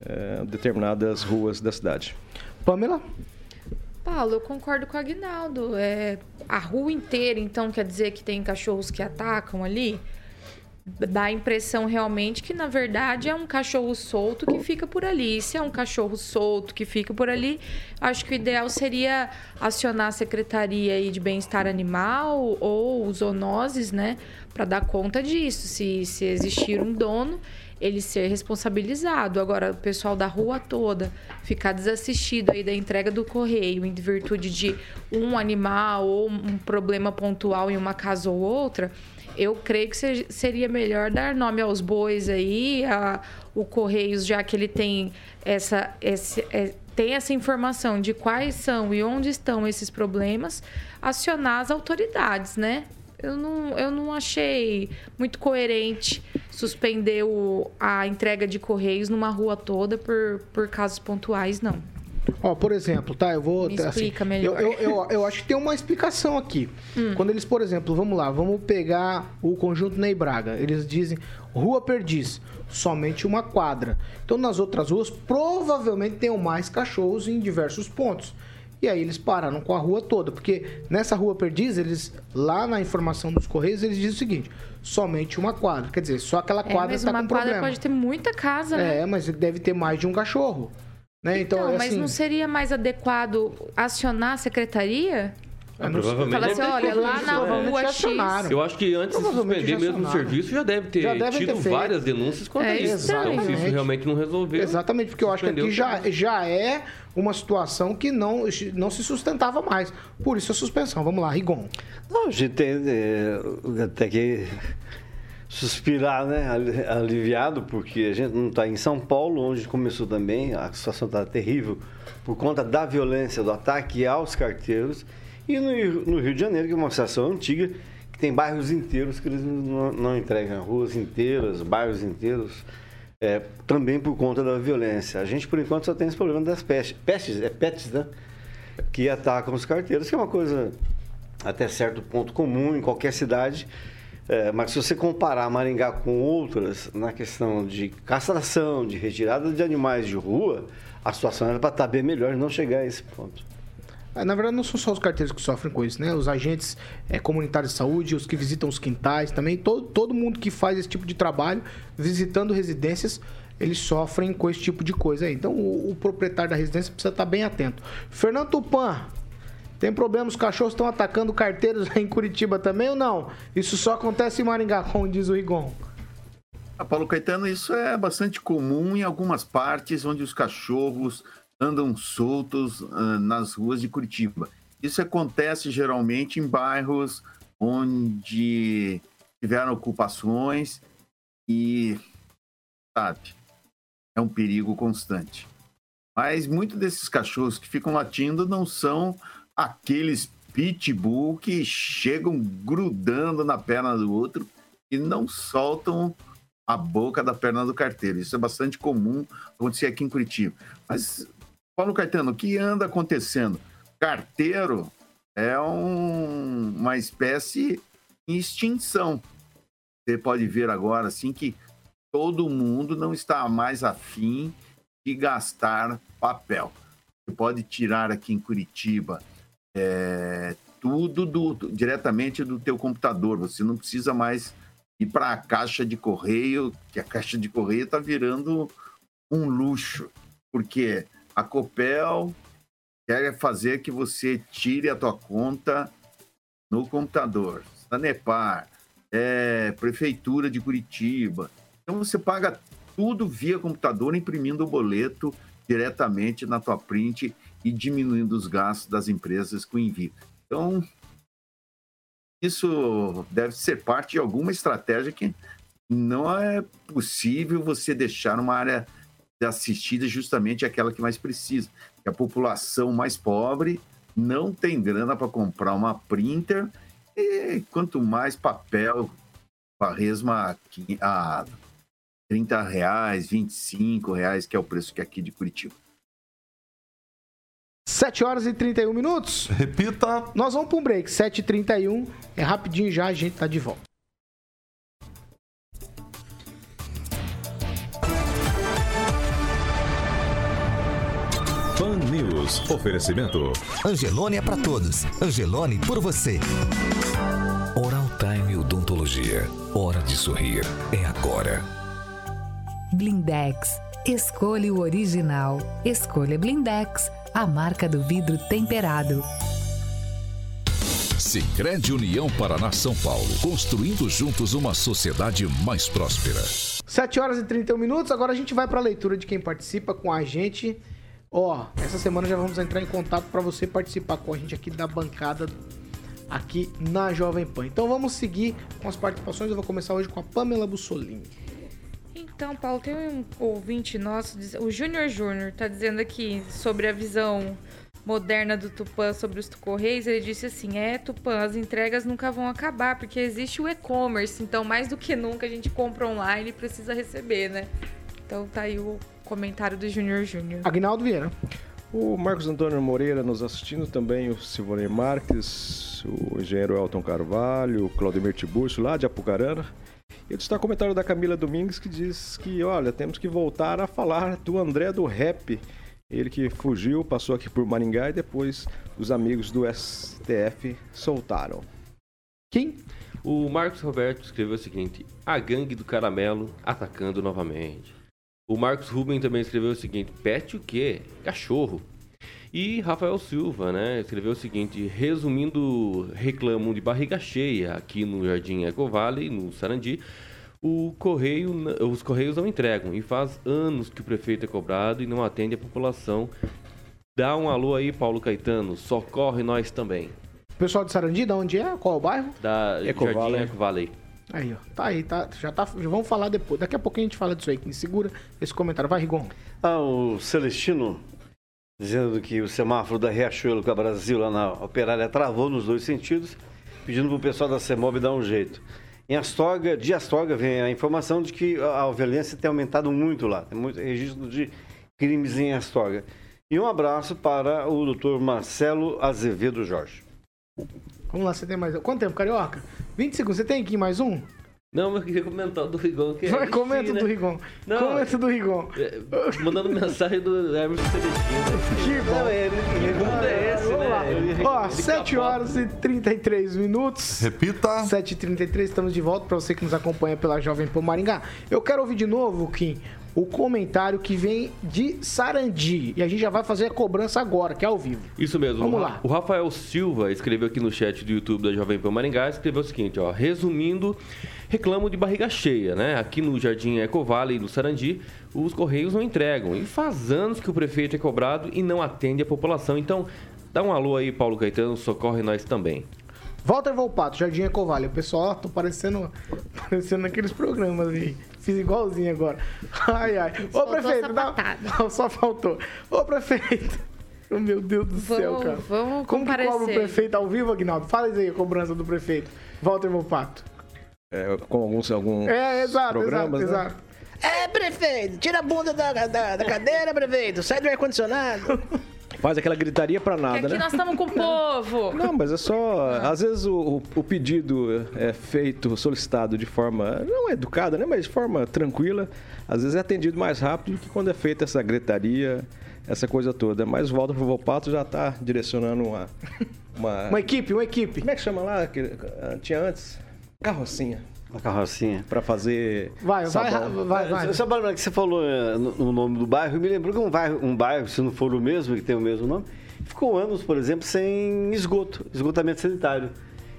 é, determinadas ruas da cidade. Pamela? Paulo, eu concordo com o Aguinaldo. É, a rua inteira, então, quer dizer que tem cachorros que atacam ali? dá a impressão realmente que, na verdade, é um cachorro solto que fica por ali. E se é um cachorro solto que fica por ali, acho que o ideal seria acionar a Secretaria de Bem-Estar Animal ou zoonoses, né? Para dar conta disso. Se, se existir um dono, ele ser responsabilizado. Agora, o pessoal da rua toda ficar desassistido aí da entrega do correio em virtude de um animal ou um problema pontual em uma casa ou outra eu creio que seria melhor dar nome aos bois aí, a, o Correios, já que ele tem essa, esse, é, tem essa informação de quais são e onde estão esses problemas, acionar as autoridades, né? Eu não, eu não achei muito coerente suspender o, a entrega de correios numa rua toda por, por casos pontuais, não. Ó, por exemplo, tá? Eu vou. Me assim, explica melhor. Eu, eu, eu, eu, acho que tem uma explicação aqui. Hum. Quando eles, por exemplo, vamos lá, vamos pegar o conjunto Ney Braga. Eles dizem Rua Perdiz, somente uma quadra. Então, nas outras ruas, provavelmente tem mais cachorros em diversos pontos. E aí eles pararam com a rua toda, porque nessa rua Perdiz, eles lá na informação dos correios, eles dizem o seguinte: somente uma quadra. Quer dizer, só aquela quadra está é, com problema. Uma quadra pode ter muita casa, né? É, mas deve ter mais de um cachorro. Né? Então, então mas assim... não seria mais adequado acionar a secretaria? Ah, provavelmente. Fala assim, olha, lá na rua X. Eu acho que antes de suspender mesmo o serviço, já deve ter já tido ter várias denúncias quanto é, isso. Então, se isso realmente não resolver. Exatamente, porque eu acho que aqui já, já é uma situação que não, não se sustentava mais. Por isso a suspensão. Vamos lá, Rigon. Não, a gente tem é, até que suspirar, né? Aliviado, porque a gente não está em São Paulo, onde começou também, a situação está terrível por conta da violência, do ataque aos carteiros. E no, no, Rio de Janeiro, que é uma situação antiga, que tem bairros inteiros que eles não, não entregam, ruas inteiras, bairros inteiros, é, também por conta da violência. A gente, por enquanto, só tem esse problema das pestes, pestes, é pestes, né? Que atacam os carteiros, que é uma coisa até certo ponto comum em qualquer cidade é, mas se você comparar Maringá com outras, na questão de castração, de retirada de animais de rua, a situação era para estar tá bem melhor e não chegar a esse ponto. É, na verdade, não são só os carteiros que sofrem com isso, né? Os agentes é, comunitários de saúde, os que visitam os quintais, também todo, todo mundo que faz esse tipo de trabalho, visitando residências, eles sofrem com esse tipo de coisa aí. Então, o, o proprietário da residência precisa estar bem atento. Fernando Tupan, tem problema, os cachorros estão atacando carteiros em Curitiba também ou não? Isso só acontece em Maringá, como diz o Rigon. Ah, Paulo Caetano, isso é bastante comum em algumas partes onde os cachorros andam soltos uh, nas ruas de Curitiba. Isso acontece geralmente em bairros onde tiveram ocupações e, sabe, é um perigo constante. Mas muitos desses cachorros que ficam latindo não são aqueles pitbull que chegam grudando na perna do outro e não soltam a boca da perna do carteiro. Isso é bastante comum acontecer aqui em Curitiba. Mas, Paulo Caetano, o que anda acontecendo? Carteiro é um, uma espécie em extinção. Você pode ver agora assim que todo mundo não está mais afim de gastar papel. Você pode tirar aqui em Curitiba é, tudo do, diretamente do teu computador. Você não precisa mais ir para a caixa de correio, que a caixa de correio está virando um luxo, porque a Copel quer fazer que você tire a tua conta no computador, Sanepar, é, Prefeitura de Curitiba. Então você paga tudo via computador, imprimindo o boleto diretamente na tua print e diminuindo os gastos das empresas com envio. Então, isso deve ser parte de alguma estratégia que não é possível você deixar uma área assistida justamente aquela que mais precisa. A população mais pobre não tem grana para comprar uma printer e quanto mais papel a resma a 30 reais, 25 reais, que é o preço que é aqui de Curitiba. 7 horas e 31 minutos. Repita. Nós vamos para um break. 7h31. É rapidinho já, a gente tá de volta. Pan News. Oferecimento. Angelone é para todos. Angelone por você. Oral Time Odontologia. Hora de sorrir. É agora. Blindex. Escolha o original. Escolha Blindex, a marca do vidro temperado. Sicredi União Paraná São Paulo, construindo juntos uma sociedade mais próspera. 7 horas e 31 minutos. Agora a gente vai para a leitura de quem participa com a gente. Ó, essa semana já vamos entrar em contato para você participar com a gente aqui da bancada aqui na Jovem Pan. Então vamos seguir com as participações. Eu vou começar hoje com a Pamela Bussolini. Então, Paulo, tem um ouvinte nosso, o Júnior Júnior, tá dizendo aqui sobre a visão moderna do Tupã sobre os Correios. Ele disse assim: é, Tupã, as entregas nunca vão acabar, porque existe o e-commerce. Então, mais do que nunca, a gente compra online e precisa receber, né? Então, tá aí o comentário do Júnior Júnior. Agnaldo Vieira. O Marcos Antônio Moreira nos assistindo, também o Silvone Marques, o engenheiro Elton Carvalho, o Claudemir Tiburcio, lá de Apucarana. E está o comentário da Camila Domingues que diz que, olha, temos que voltar a falar do André do Rap. Ele que fugiu, passou aqui por Maringá e depois os amigos do STF soltaram. Quem? O Marcos Roberto escreveu o seguinte: A gangue do caramelo atacando novamente. O Marcos Ruben também escreveu o seguinte: Pet o quê? Cachorro. E Rafael Silva, né, escreveu o seguinte: resumindo, reclamam de barriga cheia aqui no Jardim Ecovale, no Sarandi. O correio, os correios não entregam e faz anos que o prefeito é cobrado e não atende a população. Dá um alô aí, Paulo Caetano, socorre nós também. Pessoal de Sarandi, da onde é? Qual é o bairro? Da Ecovale. Jardim Ecovale. Aí, ó. Tá aí, tá. Já tá. Já vamos falar depois. Daqui a pouquinho a gente fala disso aí. Quem segura esse comentário. Vai, Rigon. Ah, o Celestino dizendo que o semáforo da Riachuelo com a Brasil lá na Operária travou nos dois sentidos, pedindo pro pessoal da CEMOB dar um jeito. Em Astorga, de Astorga vem a informação de que a violência tem aumentado muito lá. Tem muito registro de crimes em Astorga. E um abraço para o doutor Marcelo Azevedo Jorge. Vamos lá, você tem mais. Quanto tempo, Carioca? 20 segundos. Você tem aqui mais um? Não, mas eu queria comentar o do Rigon. Que é Vai, bichinho, comenta né? do Rigon. Não, Comenta do Rigon. é, mandando mensagem do Emerson Celestino. Que bom. Não, é, que mundo é esse, Vamos né? lá. Ó, ele 7 capota. horas e 33 minutos. Repita. 7h33, estamos de volta para você que nos acompanha pela Jovem Pan Maringá. Eu quero ouvir de novo, Kim, o comentário que vem de Sarandi. E a gente já vai fazer a cobrança agora, que é ao vivo. Isso mesmo. Vamos o, lá. O Rafael Silva escreveu aqui no chat do YouTube da Jovem Pan Maringá, escreveu o seguinte, ó, resumindo, reclamo de barriga cheia, né? Aqui no Jardim Ecovale e no Sarandi, os correios não entregam. E faz anos que o prefeito é cobrado e não atende a população. Então, dá um alô aí, Paulo Caetano, socorre nós também. Walter Volpato, Jardim Ecovalho. O pessoal, ó, tô parecendo, parecendo naqueles programas aí. Fiz igualzinho agora. Ai, ai. Ô, Faltou prefeito, dá... Não, só faltou. Ô, prefeito. Oh, meu Deus do céu, Vamos- cara. vamos Como que comparecer. cobra o prefeito ao vivo, Aguinaldo? Fala aí a cobrança do prefeito. Walter Volpato. É, com alguns, alguns É, exato, programas, exato, né? exato. É, prefeito, tira a bunda da, da, da cadeira, prefeito, sai do ar-condicionado. Faz aquela gritaria pra nada, aqui né? nós estamos com o povo. Não, mas é só. Ah. Às vezes o, o- pedido é feito, solicitado de forma não educada, né? Mas de forma tranquila. Às vezes é atendido mais rápido do que quando é feita essa gritaria, essa coisa toda. Mas o Walter Volpato já está direcionando uma. Uma, Uma equipe, uma equipe. Como é que chama lá? que tinha antes? Carrocinha. Uma carrocinha. Pra fazer. Vai, vai, vai, vai. Só que você falou eh, no, no nome do bairro, me lembrou que um bairro, um bairro, se não for o mesmo, que tem o mesmo nome, ficou anos, por exemplo, sem esgoto, esgotamento sanitário.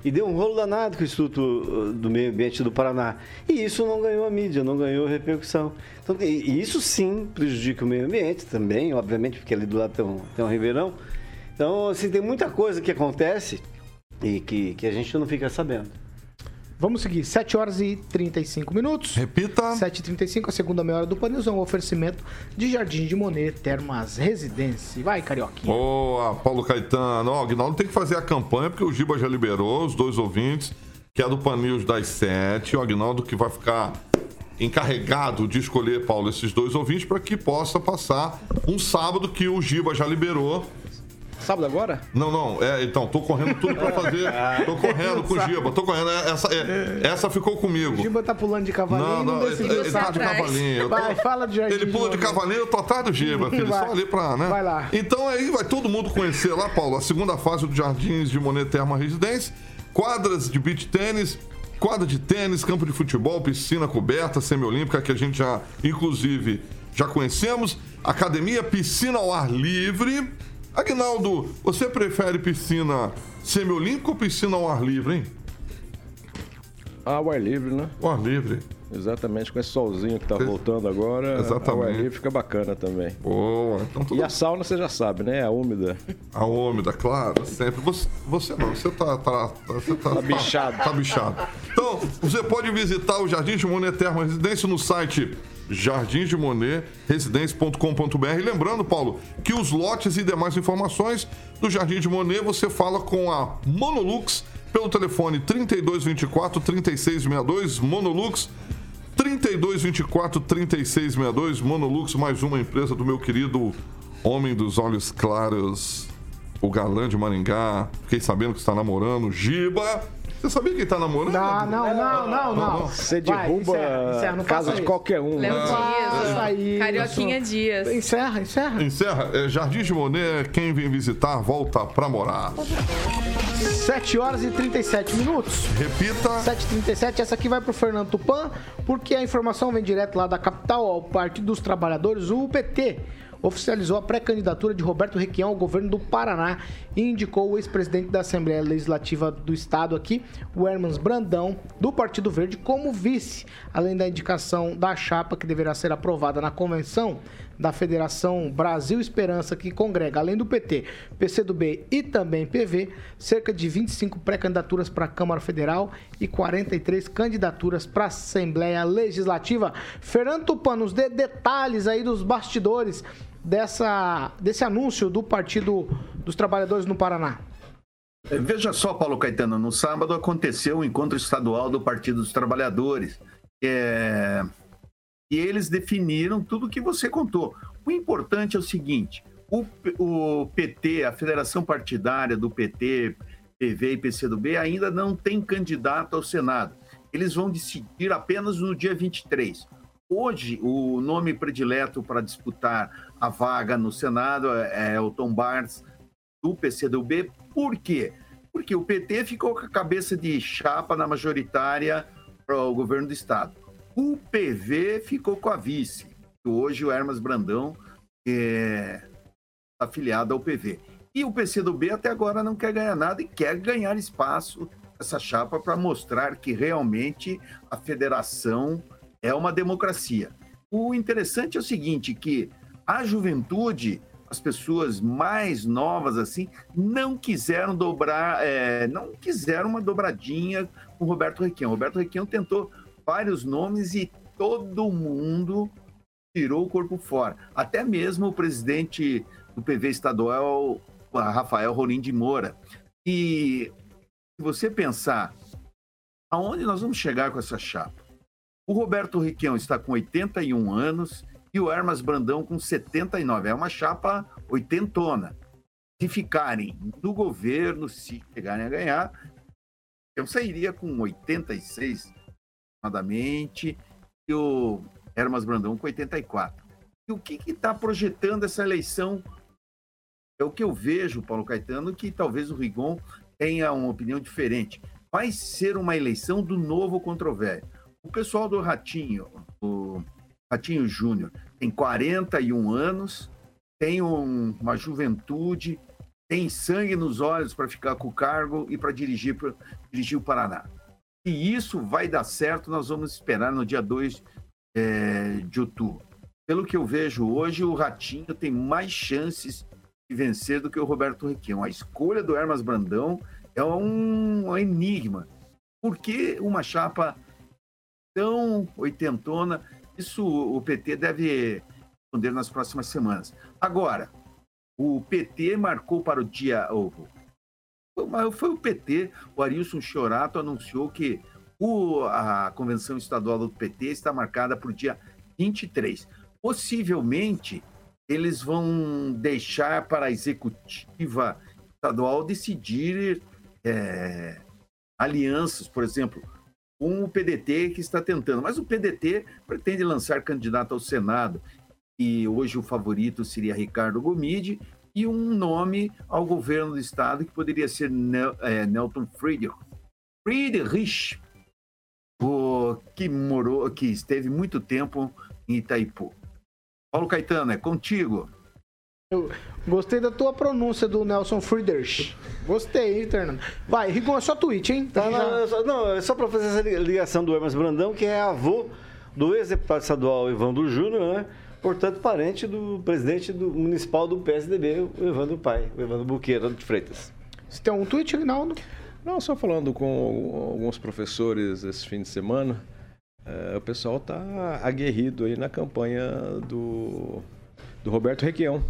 E deu um rolo danado com o Instituto uh, do Meio Ambiente do Paraná. E isso não ganhou a mídia, não ganhou repercussão. Então, e e isso sim prejudica o meio ambiente também, obviamente, porque ali do lado tem um, tem um ribeirão. Então, assim, tem muita coisa que acontece e que, que a gente não fica sabendo. Vamos seguir, 7 horas e 35 minutos. Repita. 7h35, a segunda meia hora do Panils é um oferecimento de Jardim de Monet, Termas Residência. Vai, Carioquinha. Boa, Paulo Caetano. Ó, o Aguinaldo tem que fazer a campanha, porque o Giba já liberou os dois ouvintes, que é do Panils das 7. O Aguinaldo que vai ficar encarregado de escolher, Paulo, esses dois ouvintes para que possa passar um sábado que o Giba já liberou. Sábado agora? Não, não, é, então, tô correndo tudo pra fazer. Tô correndo com o Giba, tô correndo. Essa, é, essa ficou comigo. O Giba tá pulando de cavalinho Não, e não, não, ele, ele tá de cavalinho. Tô- Vai, fala de Jardim Ele pula de cavalinho, eu tô atrás do Giba, filho. Vai. Só ali pra, né? Vai lá. Então aí vai todo mundo conhecer lá, Paulo, a segunda fase do Jardins de Monet Terma Residência. Quadras de beach tênis, quadra de tênis, campo de futebol, piscina coberta, semiolímpica, que a gente já, inclusive, já conhecemos. Academia, piscina ao ar livre. Aguinaldo, você prefere piscina semiolímpica ou piscina ao ar livre, hein? Ao ar livre, né? Ao ar livre. Exatamente, com esse solzinho que tá voltando agora. Exatamente. Ao ar livre fica bacana também. Boa, então tudo E a sauna você já sabe, né? A úmida. A úmida, claro, sempre. Você, você não, você tá. tá, tá você tá, Tá bichado. Tá, bichado. Então, você pode visitar o Jardim de Monet Terma Residência no site jardimdemonet.residência.com.br. Lembrando, Paulo, que os lotes e demais informações do Jardim de Monet você fala com a Monolux pelo telefone 3224 3662 Monolux 3224 3662 Monolux, mais uma empresa do meu querido homem dos olhos claros, o galã de Maringá. Fiquei sabendo que está namorando, Giba. Você sabia que ele está namorando? Não, não, não, não, não. Você derruba encerra, encerra, não casa de qualquer um. Léo? Dias. Carioquinha Dias. Encerra, encerra. Encerra. É, Jardim de Monet, quem vem visitar, volta pra morar. 7 horas e 37 minutos. Repita. 7h37, essa aqui vai pro Fernando Tupan, porque a informação vem direto lá da capital ao Partido dos Trabalhadores, o PT. Oficializou a pré-candidatura de Roberto Requião ao governo do Paraná e indicou o ex-presidente da Assembleia Legislativa do Estado aqui, o Hermans Brandão, do Partido Verde, como vice, além da indicação da chapa que deverá ser aprovada na convenção da Federação Brasil Esperança, que congrega, além do PT, PCdoB e também PV, cerca de 25 pré-candidaturas para a Câmara Federal e 43 candidaturas para a Assembleia Legislativa. Fernando Tupan, nos dê detalhes aí dos bastidores dessa, desse anúncio do Partido dos Trabalhadores no Paraná. É, Veja só, Paulo Caetano, no sábado aconteceu o encontro estadual do Partido dos Trabalhadores. É, E eles definiram tudo o que você contou. O importante é o seguinte: o, o PT, a Federação Partidária do PT, PV e PCdoB, ainda não tem candidato ao Senado. Eles vão decidir apenas no dia 23. Hoje, o nome predileto para disputar a vaga no Senado é é o Tom Barnes, do PCdoB. Por quê? Porque o PT ficou com a cabeça de chapa na majoritária para o governo do Estado. O PV ficou com a vice. Hoje o Hermas Brandão é afiliado ao PV. E o PCdoB até agora não quer ganhar nada e quer ganhar espaço essa chapa para mostrar que realmente a federação é uma democracia. O interessante é o seguinte, que a juventude, as pessoas mais novas assim, não quiseram dobrar, é, não quiseram uma dobradinha com Roberto Requião. Roberto Requião tentou vários nomes e todo mundo tirou o corpo fora. Até mesmo o presidente do PV estadual, Rafael Rolim de Moura. E se você pensar aonde nós vamos chegar com essa chapa? O Roberto Requião está com 81 anos e o Hermas Brandão com 79. É uma chapa oitentona. Se ficarem no governo, se chegarem a ganhar, eu sairia com 86 aproximadamente e o Hermas Brandão com 84. E o que está projetando essa eleição? É o que eu vejo, Paulo Caetano, que talvez o Rigon tenha uma opinião diferente. Vai ser uma eleição do novo contra o velho. O pessoal do Ratinho, o Ratinho Júnior, tem 41 anos, tem um- uma juventude tem sangue nos olhos para ficar com o cargo e para dirigir, dirigir o Paraná. E isso vai dar certo, nós vamos esperar no dia 2 é, de outubro. Pelo que eu vejo hoje, o Ratinho tem mais chances de vencer do que o Roberto Requião. A escolha do Hermas Brandão é um, um enigma. Por que uma chapa tão oitentona? Isso o PT deve responder nas próximas semanas. Agora, o PT marcou para o dia. Foi o PT, o Arilson Chorato anunciou que o, a convenção estadual do PT está marcada para o dia 23. Possivelmente, eles vão deixar para a executiva estadual decidir é, alianças, por exemplo, com o PDT que está tentando. Mas o PDT pretende lançar candidato ao Senado e hoje o favorito seria Ricardo Gomide e um nome ao governo do estado que poderia ser Nel, é, Friedrich. Friedrich, que morou, que esteve muito tempo em Itaipu. Paulo Caetano, é contigo. Eu gostei da tua pronúncia do Nelson Friedrich. Gostei, hein, Fernando? Vai, Rigon, é só tweet, hein? Tá, não, já... não, é só para fazer essa ligação do Hermes Brandão, que é avô do ex-deputado estadual Evandro Júnior, né? Portanto, parente do presidente do municipal do PSDB, o Evandro Pai, o Evandro Buqueira de Freitas. Você tem um tweet, Rinaldo? Não, só falando com alguns professores esse fim de semana, é, o pessoal está aguerrido aí na campanha do, do Roberto Requião.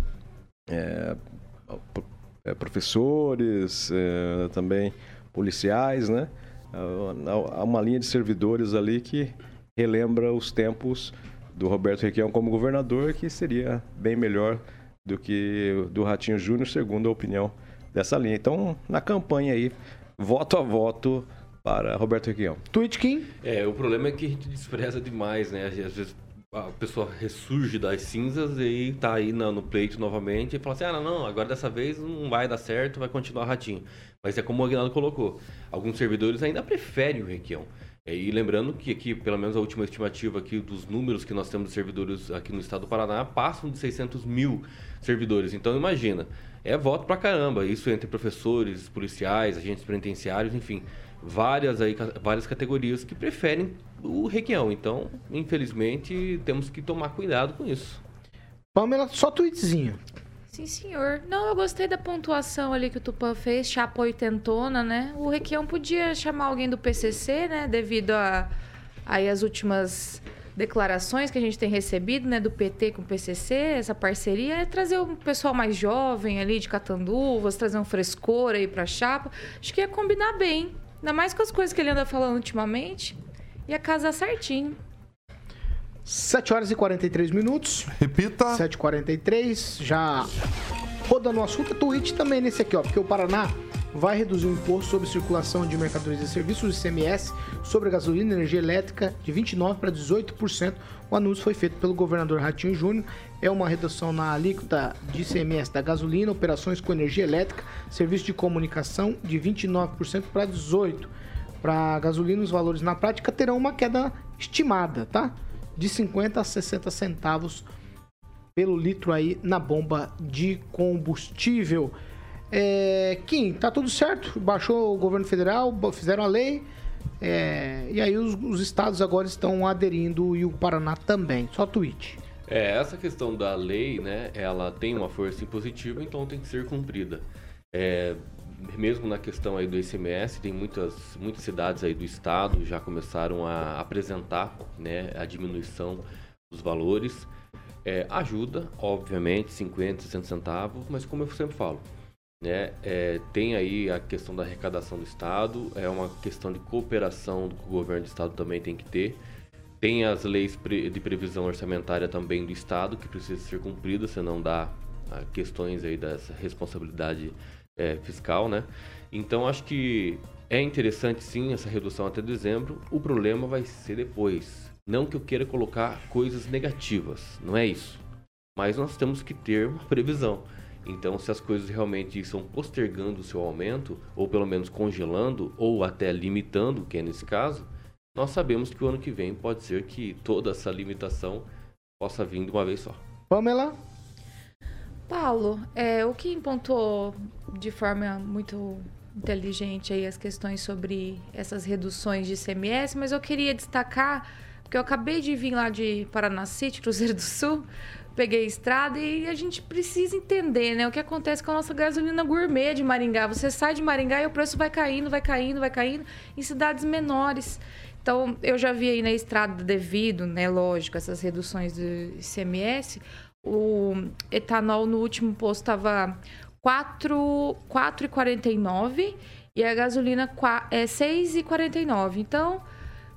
É, é, professores, é, também policiais, né? Há uma linha de servidores ali que relembra os tempos do Roberto Requião como governador, que seria bem melhor do que do Ratinho Júnior, segundo a opinião dessa linha. Então, na campanha aí, voto a voto para Roberto Requião. Tweet Kim? É, o problema é que a gente despreza demais, né? Às vezes a pessoa ressurge das cinzas e tá aí no, no pleito novamente e fala assim, ah, não, não, agora dessa vez não vai dar certo, vai continuar ratinho. Mas é como o Aguinaldo colocou, alguns servidores ainda preferem o Requião. É, e lembrando que aqui, pelo menos a última estimativa aqui dos números que nós temos de servidores aqui no estado do Paraná, passam de 600 mil servidores. Então imagina, é voto pra caramba, isso entre professores, policiais, agentes penitenciários, enfim várias, aí, várias categorias que preferem o Requião. Então, infelizmente, temos que tomar cuidado com isso. Pamela, só tweetzinho. Sim, senhor. Não, eu gostei da pontuação ali que o Tupã fez, chapa oitentona, né? O Requião podia chamar alguém do PCC, né? Devido a aí as últimas declarações que a gente tem recebido, né, do PT com o PCC, essa parceria é trazer um pessoal mais jovem ali de Catanduvas, trazer um frescor aí pra chapa. Acho que ia combinar bem. Ainda mais com as coisas que ele anda falando ultimamente. Ia casar certinho. 7 horas e 43 minutos. Repita. 7h43. Já rodando o assunto, tweet também nesse aqui, ó. Porque o Paraná vai reduzir o imposto sobre circulação de mercadorias e serviços, ICMS, sobre gasolina e energia elétrica de 29% para 18%. O anúncio foi feito pelo governador Ratinho Júnior. É uma redução na alíquota de ICMS da gasolina, operações com energia elétrica, serviço de comunicação de 29% para 18%. Para gasolina, os valores na prática terão uma queda estimada, tá? De 50 a 60 centavos pelo litro aí na bomba de combustível. É, Kim, tá tudo certo? Baixou o governo federal, fizeram a lei. É, e aí os, os, estados agora estão aderindo e o Paraná também. Só tweet. É, essa questão da lei, né, ela tem uma força impositiva, então tem que ser cumprida. É, mesmo na questão aí do ICMS, tem muitas, muitas cidades aí do estado já começaram a apresentar né, a diminuição dos valores. É, ajuda, obviamente, 50, 60 centavos, mas como eu sempre falo, né? É, tem aí a questão da arrecadação do Estado, é uma questão de cooperação que o governo do Estado também tem que ter. Tem as leis de previsão orçamentária também do Estado que precisam ser cumpridas, senão dá ah, questões aí dessa responsabilidade é, fiscal, né? Então acho que é interessante sim essa redução até dezembro. O problema vai ser depois. Não que eu queira colocar coisas negativas, não é isso. Mas nós temos que ter uma previsão. Então, se as coisas realmente estão postergando o seu aumento, ou pelo menos congelando, ou até limitando, que é nesse caso, nós sabemos que o ano que vem pode ser que toda essa limitação possa vir de uma vez só. Pamela? Paulo, é, o que pontuou de forma muito inteligente aí as questões sobre essas reduções de ICMS, mas eu queria destacar, porque eu acabei de vir lá de Paranacite, Cruzeiro do Sul, peguei a estrada e a gente precisa entender, né, o que acontece com a nossa gasolina gourmet de Maringá. Você sai de Maringá e o preço vai caindo, vai caindo, vai caindo em cidades menores. Então, eu já vi aí na estrada devido, né, lógico, essas reduções do ICMS, o etanol no último posto estava 4,49 e a gasolina é 6,49. Então,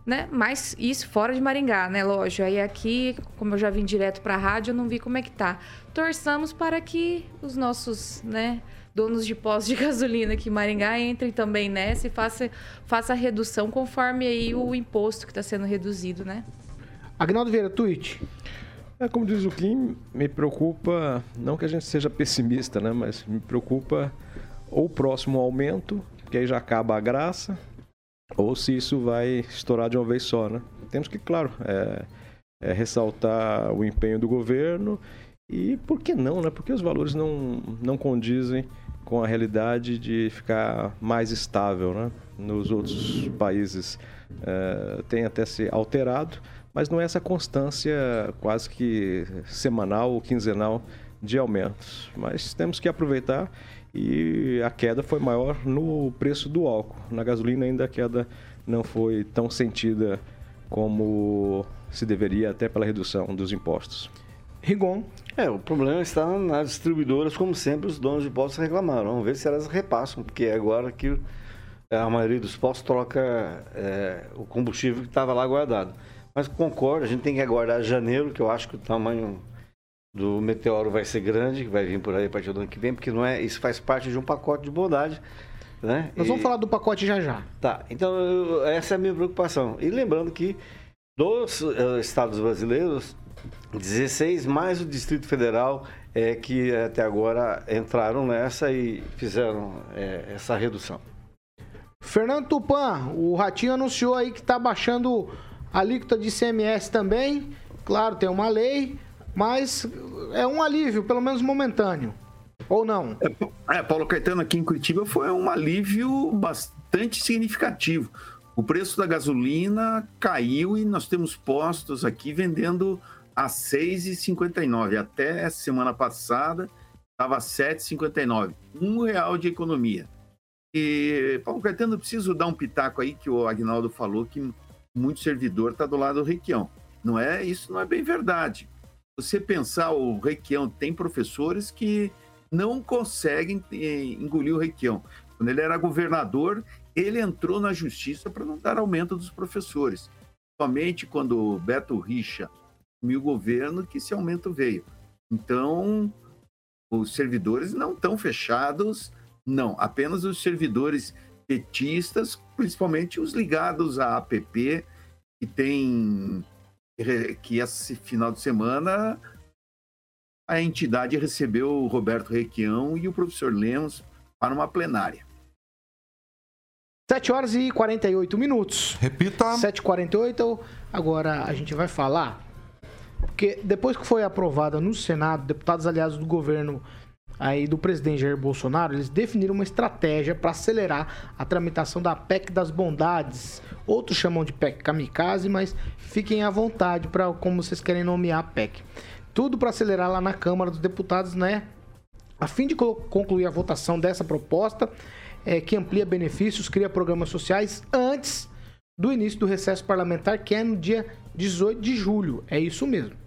né? Mas isso fora de Maringá, né? Lógico. Aí aqui, como eu já vim direto para a rádio, eu não vi como é que tá. Torçamos para que os nossos, né, donos de postos de gasolina aqui em Maringá entrem também nessa e faça, faça a redução conforme aí o imposto que está sendo reduzido, né? Agnaldo Vieira, tweet. É, como diz o Kim, me preocupa, não que a gente seja pessimista, né? Mas me preocupa ou o próximo aumento, que aí já acaba a graça, ou se isso vai estourar de uma vez só, né? Temos que, claro, é, é ressaltar o empenho do governo e por que não, né? Porque os valores não, não condizem com a realidade de ficar mais estável, né? Nos outros países é, tem até se alterado, mas não é essa constância quase que semanal ou quinzenal de aumentos. Mas temos que aproveitar e a queda foi maior no preço do álcool. Na gasolina ainda a queda não foi tão sentida como se deveria até pela redução dos impostos. Rigon. É, o problema está nas distribuidoras, como sempre, os donos de postos reclamaram. Vamos ver se elas repassam, porque é agora que a maioria dos postos troca é, o combustível que estava lá guardado. Mas concordo, a gente tem que aguardar janeiro, que eu acho que o tamanho do meteoro vai ser grande, que vai vir por aí a partir do ano que vem, porque não é, isso faz parte de um pacote de bondade. Né? Nós vamos falar do pacote já já. Tá, então eu, essa é a minha preocupação. E lembrando que dos uh, estados brasileiros, 16 mais o Distrito Federal é que até agora entraram nessa e fizeram é, essa redução. Fernando Tupan, o Ratinho anunciou aí que está baixando alíquota de ICMS também. Claro, tem uma lei, mas é um alívio, pelo menos momentâneo. Ou não? É, é, Paulo Caetano aqui em Curitiba foi um alívio bastante significativo. O preço da gasolina caiu e nós temos postos aqui vendendo a R$ 6,59. Até semana passada estava R$ 7,59. Um real de economia. E, Paulo Caetano, preciso dar um pitaco aí que o Agnaldo falou que muito servidor está do lado do Requião. Não é isso, não é bem verdade. Você pensar, o Requião tem professores que não conseguem eh, engolir o Requião. Quando ele era governador, ele entrou na justiça para não dar aumento dos professores. Somente quando Beto Richa assumiu o governo que esse aumento veio. Então, os servidores não estão fechados, não. Apenas os servidores petistas, principalmente os ligados à APP, que tem que esse final de semana a entidade recebeu o Roberto Requião e o professor Lemos para uma plenária. 7 horas e 48 minutos. Repita. 7h48. Agora a gente vai falar. Porque depois que foi aprovada no Senado, deputados aliados do governo aí do presidente Jair Bolsonaro, eles definiram uma estratégia para acelerar a tramitação da PEC das bondades. Outros chamam de PEC kamikaze, mas fiquem à vontade para como vocês querem nomear a PEC. Tudo para acelerar lá na Câmara dos Deputados, né? A fim de concluir a votação dessa proposta, é, que amplia benefícios, cria programas sociais antes do início do recesso parlamentar, que é no dia 18 de julho. É isso mesmo.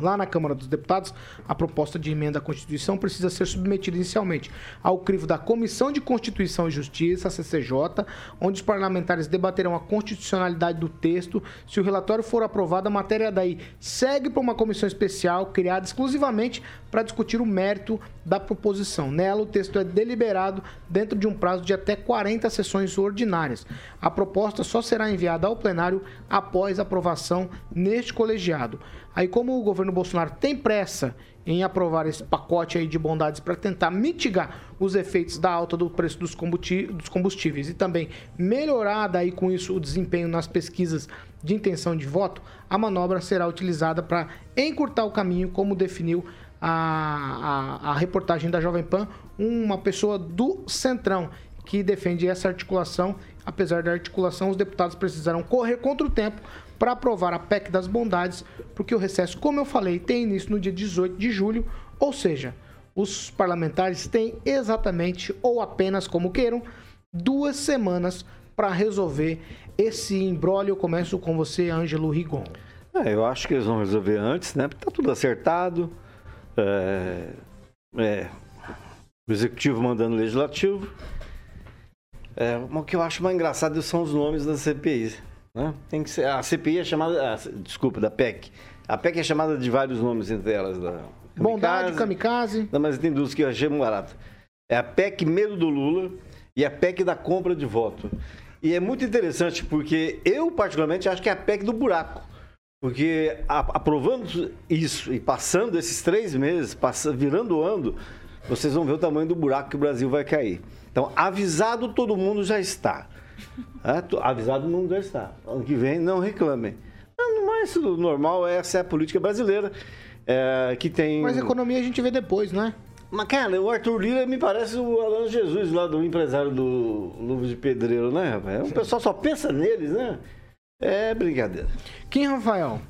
Lá na Câmara dos Deputados, a proposta de emenda à Constituição precisa ser submetida inicialmente ao crivo da Comissão de Constituição e Justiça, CCJ, onde os parlamentares debaterão a constitucionalidade do texto. Se o relatório for aprovado, a matéria daí segue para uma comissão especial criada exclusivamente para discutir o mérito da proposição. Nela, o texto é deliberado dentro de um prazo de até 40 sessões ordinárias. A proposta só será enviada ao plenário após aprovação neste colegiado. Aí, como o governo Bolsonaro tem pressa em aprovar esse pacote aí de bondades para tentar mitigar os efeitos da alta do preço dos combustíveis e também melhorar daí com isso o desempenho nas pesquisas de intenção de voto, a manobra será utilizada para encurtar o caminho, como definiu a, a, a reportagem da Jovem Pan, uma pessoa do Centrão que defende essa articulação. Apesar da articulação, os deputados precisaram correr contra o tempo para aprovar a PEC das bondades, porque o recesso, como eu falei, tem início no dia 18 de julho, ou seja, os parlamentares têm exatamente, ou apenas como queiram, duas semanas para resolver esse imbróglio. Eu começo com você, Ângelo Rigon. É, eu acho que eles vão resolver antes, né? Porque tá tudo acertado. É, é, o executivo mandando o legislativo. É, o que eu acho mais engraçado são os nomes das CPIs. Né? Tem que ser, a CPI é chamada. desculpa, da PEC. A PEC é chamada de vários nomes entre elas. Da kamikaze. Bondade, kamikaze. Não, mas tem duas que eu achei muito barato. É a PEC Medo do Lula e a PEC da compra de voto. E é muito interessante porque eu, particularmente, acho que é a PEC do buraco. Porque aprovando isso e passando esses três meses, passando, virando o ano, vocês vão ver o tamanho do buraco que o Brasil vai cair. Então, avisado todo mundo já está. É, avisado mundo já está. Ano que vem, não reclamem. Mas o normal, essa é a política brasileira. É, que tem. Mas a economia a gente vê depois, não é? Mas, cara, o Arthur Lira me parece o Alan Jesus lá do empresário do Luvo de Pedreiro, né, rapaz? O pessoal só pensa neles, né? É brincadeira. Quem, Rafael?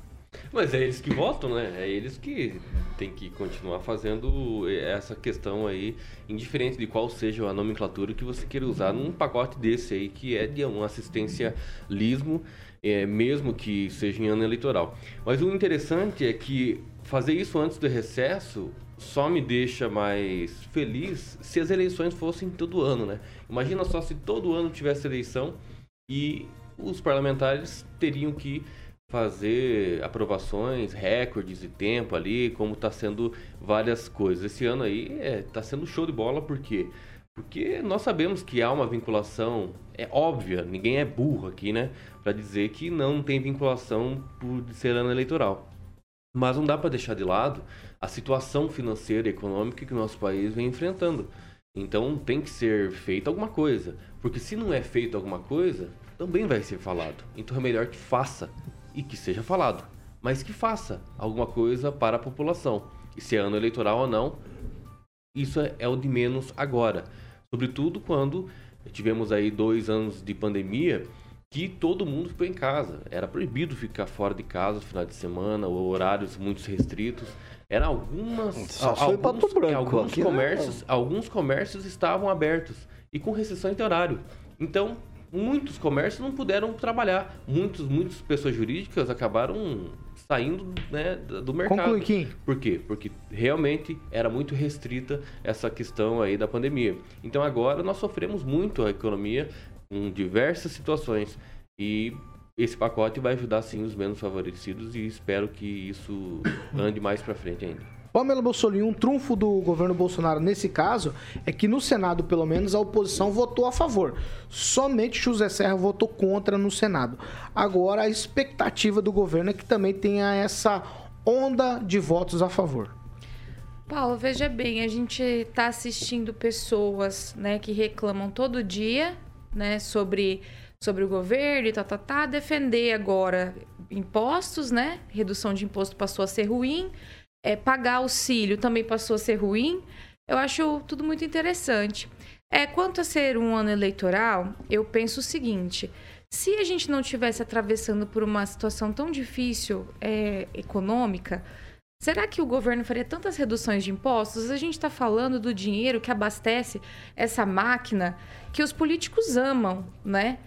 Mas é eles que votam, né? É eles que tem que continuar fazendo essa questão aí, indiferente de qual seja a nomenclatura que você queira usar num pacote desse aí, que é de um assistencialismo, é, mesmo que seja em ano eleitoral. Mas o interessante é que fazer isso antes do recesso só me deixa mais feliz se as eleições fossem todo ano, né? Imagina só se todo ano tivesse eleição e os parlamentares teriam que fazer aprovações, recordes de tempo ali, como está sendo várias coisas. Esse ano aí está é, sendo show de bola, por quê? Porque nós sabemos que há uma vinculação, é óbvia, ninguém é burro aqui, né? Para dizer que não tem vinculação por ser ano eleitoral. Mas não dá para deixar de lado a situação financeira e econômica que o nosso país vem enfrentando. Então tem que ser feita alguma coisa. Porque se não é feito alguma coisa, também vai ser falado. Então é melhor que faça e que seja falado, mas que faça alguma coisa para a população. E se é ano eleitoral ou não, isso é, é o de menos agora. Sobretudo quando tivemos aí dois anos de pandemia que todo mundo ficou em casa. Era proibido ficar fora de casa no final de semana, horários muito restritos. Era algumas Só alguns, branco alguns né? comércios, alguns comércios estavam abertos e com restrição de horário. Então, muitos comércios não puderam trabalhar. Muitos, muitas pessoas jurídicas acabaram saindo né, do mercado. Conclui, Kim. Por quê? Porque realmente era muito restrita essa questão aí da pandemia. Então agora nós sofremos muito a economia com diversas situações e esse pacote vai ajudar sim os menos favorecidos e espero que isso ande mais para frente ainda. Pamela Bolsonaro, um trunfo do governo Bolsonaro nesse caso é que no Senado, pelo menos, a oposição votou a favor. Somente José Serra votou contra no Senado. Agora, a expectativa do governo é que também tenha essa onda de votos a favor. Paulo, veja bem, a gente está assistindo pessoas né, que reclamam todo dia né, sobre, sobre o governo e tá, tá, tá, defender agora impostos, né? Redução de imposto passou a ser ruim é, pagar auxílio também passou a ser ruim. Eu acho tudo muito interessante. É, quanto a ser um ano eleitoral, eu penso o seguinte: se a gente não estivesse atravessando por uma situação tão difícil é, econômica, será que o governo faria tantas reduções de impostos? A gente está falando do dinheiro que abastece essa máquina que os políticos amam, né?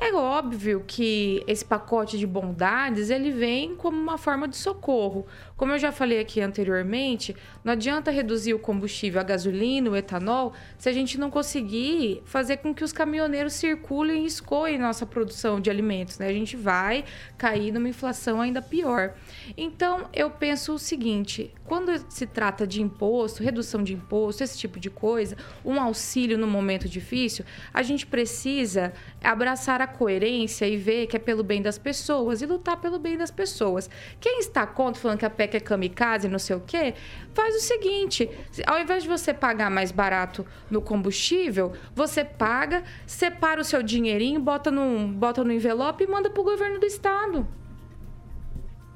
É óbvio que esse pacote de bondades ele vem como uma forma de socorro. Como eu já falei aqui anteriormente, não adianta reduzir o combustível, a gasolina, o etanol, se a gente não conseguir fazer com que os caminhoneiros circulem e escoem nossa produção de alimentos, né? A gente vai cair numa inflação ainda pior. Então, eu penso o seguinte, quando se trata de imposto, redução de imposto, esse tipo de coisa, um auxílio no momento difícil, a gente precisa abraçar a coerência e ver que é pelo bem das pessoas e lutar pelo bem das pessoas. Quem está contra falando que a PEC é kamikaze, não sei o quê, faz o seguinte: ao invés de você pagar mais barato no combustível, você paga, separa o seu dinheirinho, bota no, bota no envelope e manda para o governo do estado.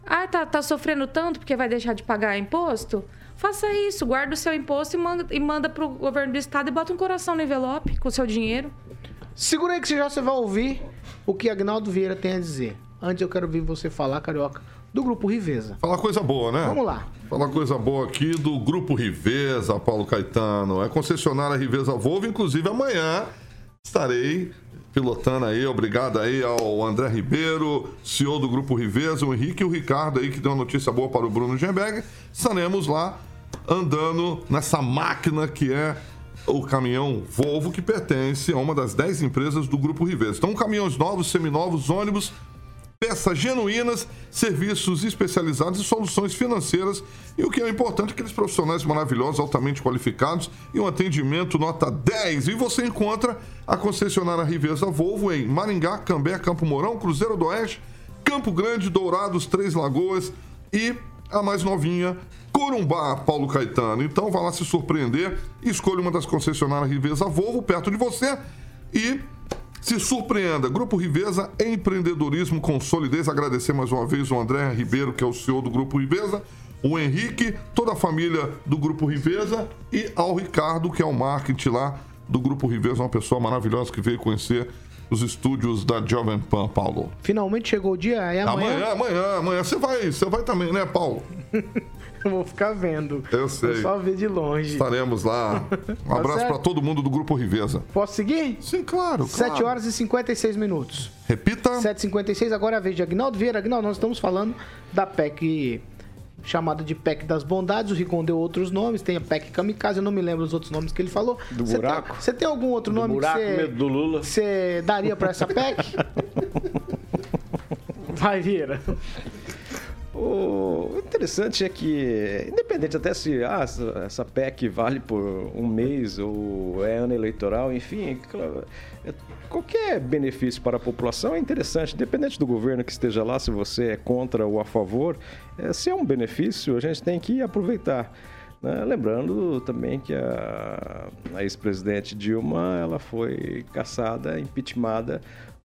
Ah, tá, tá sofrendo tanto porque vai deixar de pagar imposto? Faça isso, guarda o seu imposto e manda, e manda pro governo do estado e bota um coração no envelope com o seu dinheiro. Segura aí que já você vai ouvir o que Agnaldo Vieira tem a dizer. Antes eu quero ouvir você falar, Carioca, do Grupo Riveza. Falar coisa boa, né? Vamos lá. Falar coisa boa aqui do Grupo Riveza, Paulo Caetano. É concessionária Riveza Volvo, inclusive amanhã estarei pilotando aí, obrigado aí ao André Ribeiro, CEO do Grupo Riveza, o Henrique e o Ricardo aí, que deu uma notícia boa para o Bruno Gemberg. Estaremos lá andando nessa máquina que é o caminhão Volvo, que pertence a uma das 10 empresas do Grupo Riveza. Então, caminhões novos, seminovos, ônibus, peças genuínas, serviços especializados e soluções financeiras. E o que é importante, aqueles profissionais maravilhosos, altamente qualificados e um atendimento nota 10. E você encontra a concessionária Riveza Volvo em Maringá, Cambé, Campo Mourão, Cruzeiro do Oeste, Campo Grande, Dourados, Três Lagoas e a mais novinha, Corumbá, Paulo Caetano. Então vá lá se surpreender, escolha uma das concessionárias Riveza Volvo perto de você e se surpreenda. Grupo Riveza, empreendedorismo com solidez. Agradecer mais uma vez o André Ribeiro, que é o CEO do Grupo Riveza, o Henrique, toda a família do Grupo Riveza e ao Ricardo, que é o marketing lá do Grupo Riveza, uma pessoa maravilhosa que veio conhecer os estúdios da Jovem Pan, Paulo. Finalmente chegou o dia, é amanhã. Amanhã, amanhã, amanhã. Você vai, você vai também, né, Paulo? Eu vou ficar vendo. Eu sei. Vou só ver de longe. Estaremos lá. Um abraço certo? para todo mundo do Grupo Riveza. Posso seguir? Sim, claro. 7 claro. horas e 56 minutos. Repita. 7h56, agora é a vez de Agnaldo Vieira. Agnaldo, nós estamos falando da PEC chamada de PEC das Bondades. O Rigon deu outros nomes. Tem a PEC Kamikaze, eu não me lembro os outros nomes que ele falou. Do Você buraco? Tem, você tem algum outro nome buraco, que você, medo do Lula. você daria para essa PEC? Vai, Vieira. O interessante é que, independente até se ah, essa, PEC vale por um mês ou é ano eleitoral, enfim, é- qualquer benefício para a população é interessante, independente do governo que esteja lá, se você é contra ou a favor, é, se é um benefício, a gente tem que aproveitar. né? Lembrando também que a, a ex-presidente Dilma ela foi caçada, impeachmentada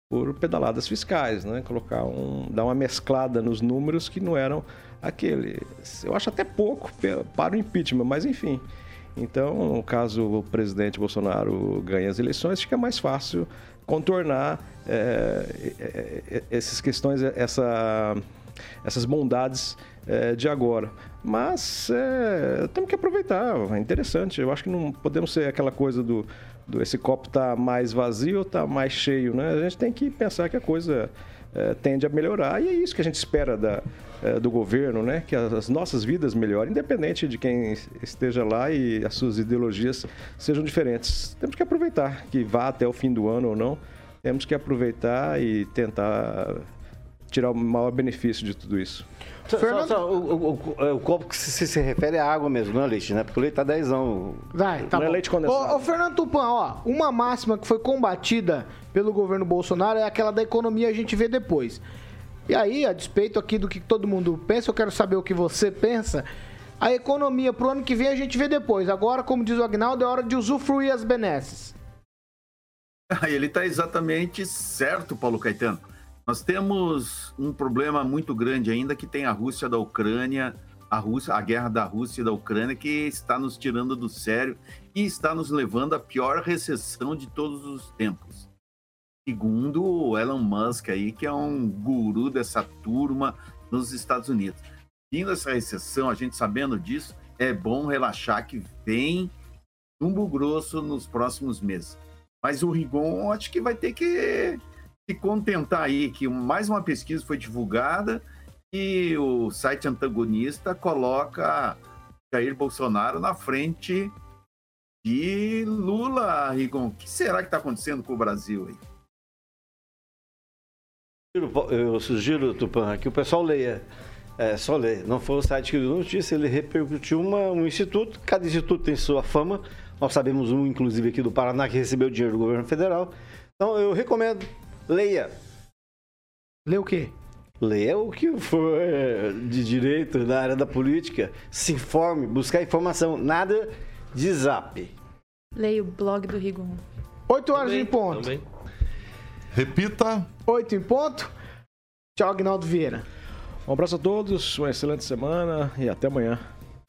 por pedaladas fiscais, né? Colocar um, dar uma mesclada nos números que não eram aquele. Eu acho até pouco para o impeachment, mas enfim. Então, caso o presidente Bolsonaro ganhe as eleições, fica mais fácil contornar é, é, essas questões, essa, essas bondades é, de agora. Mas temos que aproveitar, é interessante. Eu acho que não podemos ser aquela coisa do esse copo tá mais vazio ou tá mais cheio, né? A gente tem que pensar que a coisa é, tende a melhorar e é isso que a gente espera da, é, do governo, né? Que as, as nossas vidas melhorem, independente de quem esteja lá e as suas ideologias sejam diferentes. Temos que aproveitar, que vá até o fim do ano ou não, temos que aproveitar e tentar tirar o maior benefício de tudo isso. Só, só- só, o, o- o- o copo que se, se refere à água mesmo, não é leite, né? Porque o leite tá 10 Vai, tá Não é bom. leite condensado. Ô, ô, Fernando Tupan, ó, uma máxima que foi combatida pelo governo Bolsonaro é aquela da economia, a gente vê depois. E aí, a despeito aqui do que todo mundo pensa, eu quero saber o que você pensa. A economia pro ano que vem a gente vê depois. Agora, como diz o Agnaldo, é hora de usufruir as benesses. Ele está exatamente certo, Paulo Caetano. Nós temos um problema muito grande ainda que tem a Rússia da Ucrânia, a Rússia, a guerra da Rússia e da Ucrânia que está nos tirando do sério e está nos levando à pior recessão de todos os tempos. Segundo o Elon Musk aí, que é um guru dessa turma nos Estados Unidos. Vindo essa recessão, a gente sabendo disso, é bom relaxar que vem chumbo grosso nos próximos meses. Mas o Rigon acho que vai ter que se contentar aí, que mais uma pesquisa foi divulgada E o site antagonista coloca Jair Bolsonaro na frente de Lula, Rigon. O que será que está acontecendo com o Brasil aí? Eu sugiro, Tupan, que o pessoal leia. É, só ler. Não foi o site que deu notícia, ele repercutiu uma, um instituto. Cada instituto tem sua fama. Nós sabemos um, inclusive, aqui do Paraná, que recebeu dinheiro do governo federal. Então, eu recomendo, leia. Lê o quê? Leia o que for de direito na área da política. Se informe, buscar informação. Nada de zap. Leia o blog do Rigon. 8 horas em ponto. Também. Repita. 8 em ponto. Tchau, Agnaldo Vieira. Um abraço a todos, uma excelente semana e até amanhã.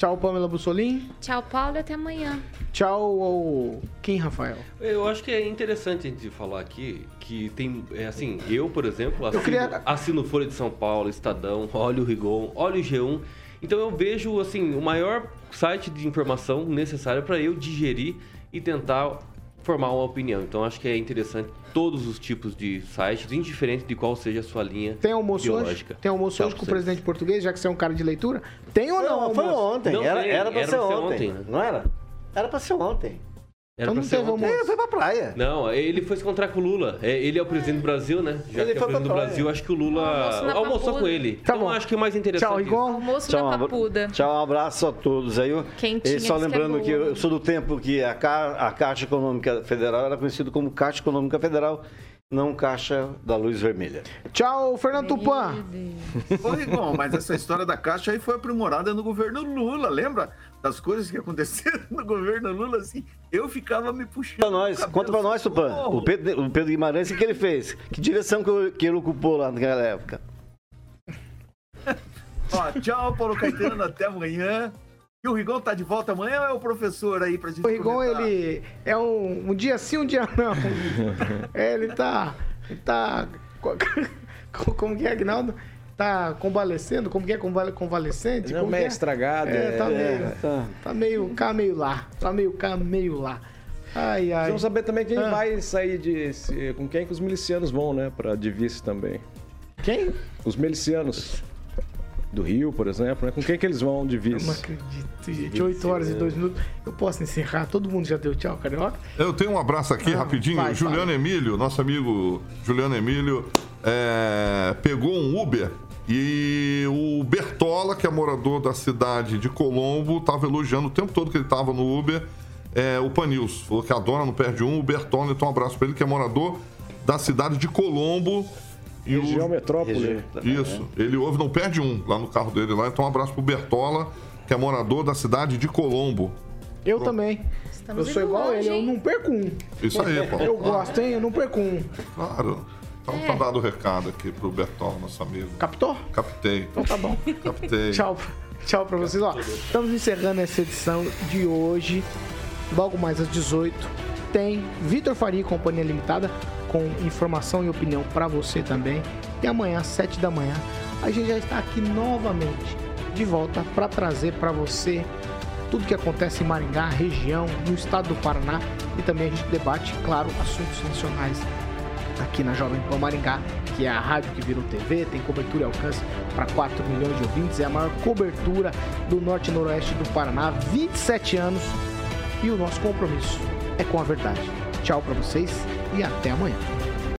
Tchau, Pamela Bussolim. Tchau, Paulo, e até amanhã. Tchau, Kim Rafael. Eu acho que é interessante a gente falar aqui que tem, é assim, eu, por exemplo, assino, queria- assino Folha de São Paulo, Estadão, olho o Rigon, olho o G1. Então eu vejo, assim, o maior site de informação necessário para eu digerir e tentar formar uma opinião. Então acho que é interessante todos os tipos de sites, indiferente de qual seja a sua linha Tem almoço ideológica. hoje? Tem almoço Tchau hoje com o presidente português, já que você é um cara de leitura? Tem ou não? Não, foi ontem. Não era, era pra era ser pra ser ontem. ontem? Não era? Era pra ser ontem. Era Então pra não ser ontem. Ele foi pra praia. Não, ele foi se encontrar com o Lula. É, Ele é o presidente do Brasil, né? Já Ele que é foi o presidente do praia. Brasil, acho que o Lula na almoçou Papuda. com ele. Tá então bom. acho que é mais interessante. Tchau, isso. Rigon. Almoço Tchau, na abra- papuda. Tchau, um abraço a todos aí. Quentinha, E só diz que é lembrando que, eu sou do tempo que a, Ca- a Caixa Econômica Federal era conhecida como Caixa Econômica Federal, não Caixa da Luz Vermelha. Tchau, Fernando Tupan. Ô, Rigon, mas essa história da Caixa aí foi aprimorada no governo Lula, lembra? Das coisas que aconteceram no governo Lula, assim, eu ficava me puxando. Pra nós, conta pra nós, Tupan. O Pedro, o Pedro Guimarães, o que ele fez? Que direção que, eu- que ele ocupou lá naquela época? Ó, tchau, Paulo Caetano, até amanhã. E o Rigon tá de volta amanhã ou é o professor aí pra gente O Rigon, comentar? ele é um, um dia sim, um dia não. É, ele tá. Ele tá. co- Como que é, Agnaldo? Tá convalescendo? Como que é convale- convalescente? Não, Como meio que é? estragado. É, tá meio. tá. Tá meio cá, meio lá. Tá meio cá, meio lá. Ai, ai. Vamos saber também quem Ah. vai sair de. com quem que os milicianos vão, né? Pra de vice também. Quem? Os milicianos do Rio, por exemplo, né? Com quem que eles vão de Eu não vice? acredito, gente. 8 horas e 2 minutos. Eu posso encerrar? Todo mundo já deu tchau, carioca? Eu tenho um abraço aqui, Ah, rapidinho. vai, Juliano fala. Emílio, nosso amigo Juliano Emílio, é, pegou um Uber e o Bertola, que é morador da cidade de Colombo, estava elogiando o tempo todo que ele estava no Uber é, o Panils. Falou que a dona não perde um. O Bertola, então um abraço para ele, que é morador da cidade de Colombo. E o- Região Metrópole. isso. Ele ouve, não perde um lá no carro dele lá. Então, um abraço pro Bertola, que é morador da cidade de Colombo. Eu também. Estamos eu sou igual longe, ele, eu não perco um. Isso aí, Paulo. Eu gosto, hein? Eu não perco um. Claro. Então É. tá dado o recado aqui pro Bertola, nosso amigo. Captou? Captei. Então tá bom. Captei. Tchau, tchau pra vocês. Ó, estamos encerrando essa edição de hoje. Logo mais às 18 tem Vitor Faria e Companhia Limitada com informação e opinião pra você também. E amanhã às 7 da manhã a gente já está aqui novamente de volta para trazer pra você tudo que acontece em Maringá, região, no estado do Paraná e também a gente debate, claro, assuntos nacionais aqui na Jovem Pan Maringá, que é a rádio que virou TV, tem cobertura e alcance para 4 milhões de ouvintes, é a maior cobertura do norte e noroeste do Paraná, 27 anos, e o nosso compromisso é com a verdade. Tchau para vocês e até amanhã.